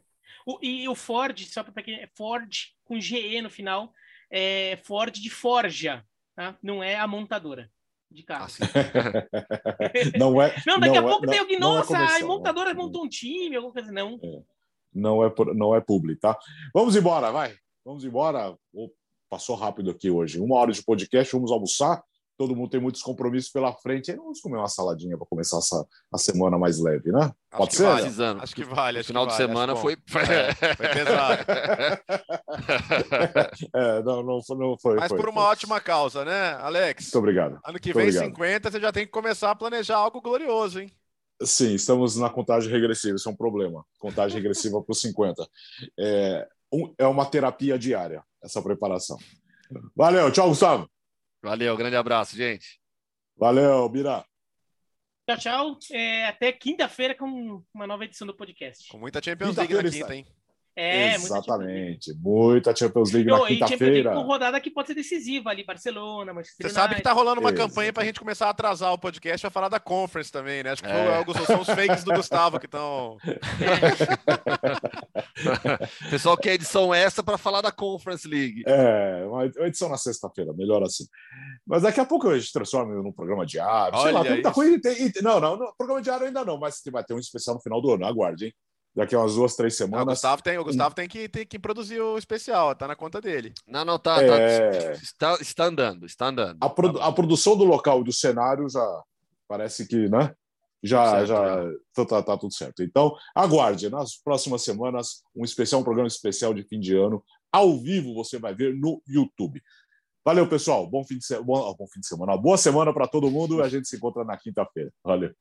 O, e o Ford, só para quem é Ford com GE no final, é Ford de Forja, tá? não é a montadora de carro. Ah, (laughs) não é. (laughs) Não, daqui não a pouco é, tem alguém, não, nossa, é a montadora montou um time, alguma coisa, não. É. Não é, não é público, tá? Vamos embora, vai. Vamos embora. Vou Passou rápido aqui hoje. Uma hora de podcast, vamos almoçar. Todo mundo tem muitos compromissos pela frente. Aí vamos comer uma saladinha para começar essa, a semana mais leve, né? Pode acho ser? Vale. Acho que vale. Acho final de vale, semana foi... É, foi (laughs) pesado. (laughs) é, não, não, não foi. Mas foi, por uma foi. ótima causa, né, Alex? Muito obrigado. Ano que Muito vem, obrigado. 50, você já tem que começar a planejar algo glorioso, hein? Sim, estamos na contagem regressiva, isso é um problema. Contagem regressiva para os 50. É, um, é uma terapia diária, essa preparação. Valeu, tchau, Gustavo. Valeu, grande abraço, gente. Valeu, Bira. Tchau, tchau. É, até quinta-feira com uma nova edição do podcast. Com muita Champions League na quinta, hein? É, Exatamente. Muita Champions League na quinta-feira. Com rodada que pode ser decisiva ali, Barcelona, Manchester Você sabe que tá rolando uma campanha para a gente começar a atrasar o podcast para falar da Conference também, né? Acho que é. foi, são os fakes do Gustavo que estão. É. (laughs) Pessoal quer edição essa para falar da Conference League. É, uma edição na sexta-feira, melhor assim. Mas daqui a pouco a gente transforma num programa diário. Olha sei lá, tem muita coisa. Tem, não, não, não, programa diário ainda não, mas vai ter um especial no final do ano, aguarde, hein? Daqui a umas duas, três semanas. Não, o Gustavo, tem, o Gustavo tem, que, tem que produzir o especial, tá na conta dele. Não, não, tá. tá é... tá está, está andando, está andando. A, produ tá a produção do local e do cenário já parece que, né? Já, certo, já tá, tá, tá, tudo certo. Então, aguarde nas próximas semanas um especial, um programa especial de fim de ano ao vivo você vai ver no YouTube. Valeu, pessoal. Bom fim de semana. Bom, bom fim de semana. Boa semana para todo mundo. A gente se encontra na quinta-feira. Valeu.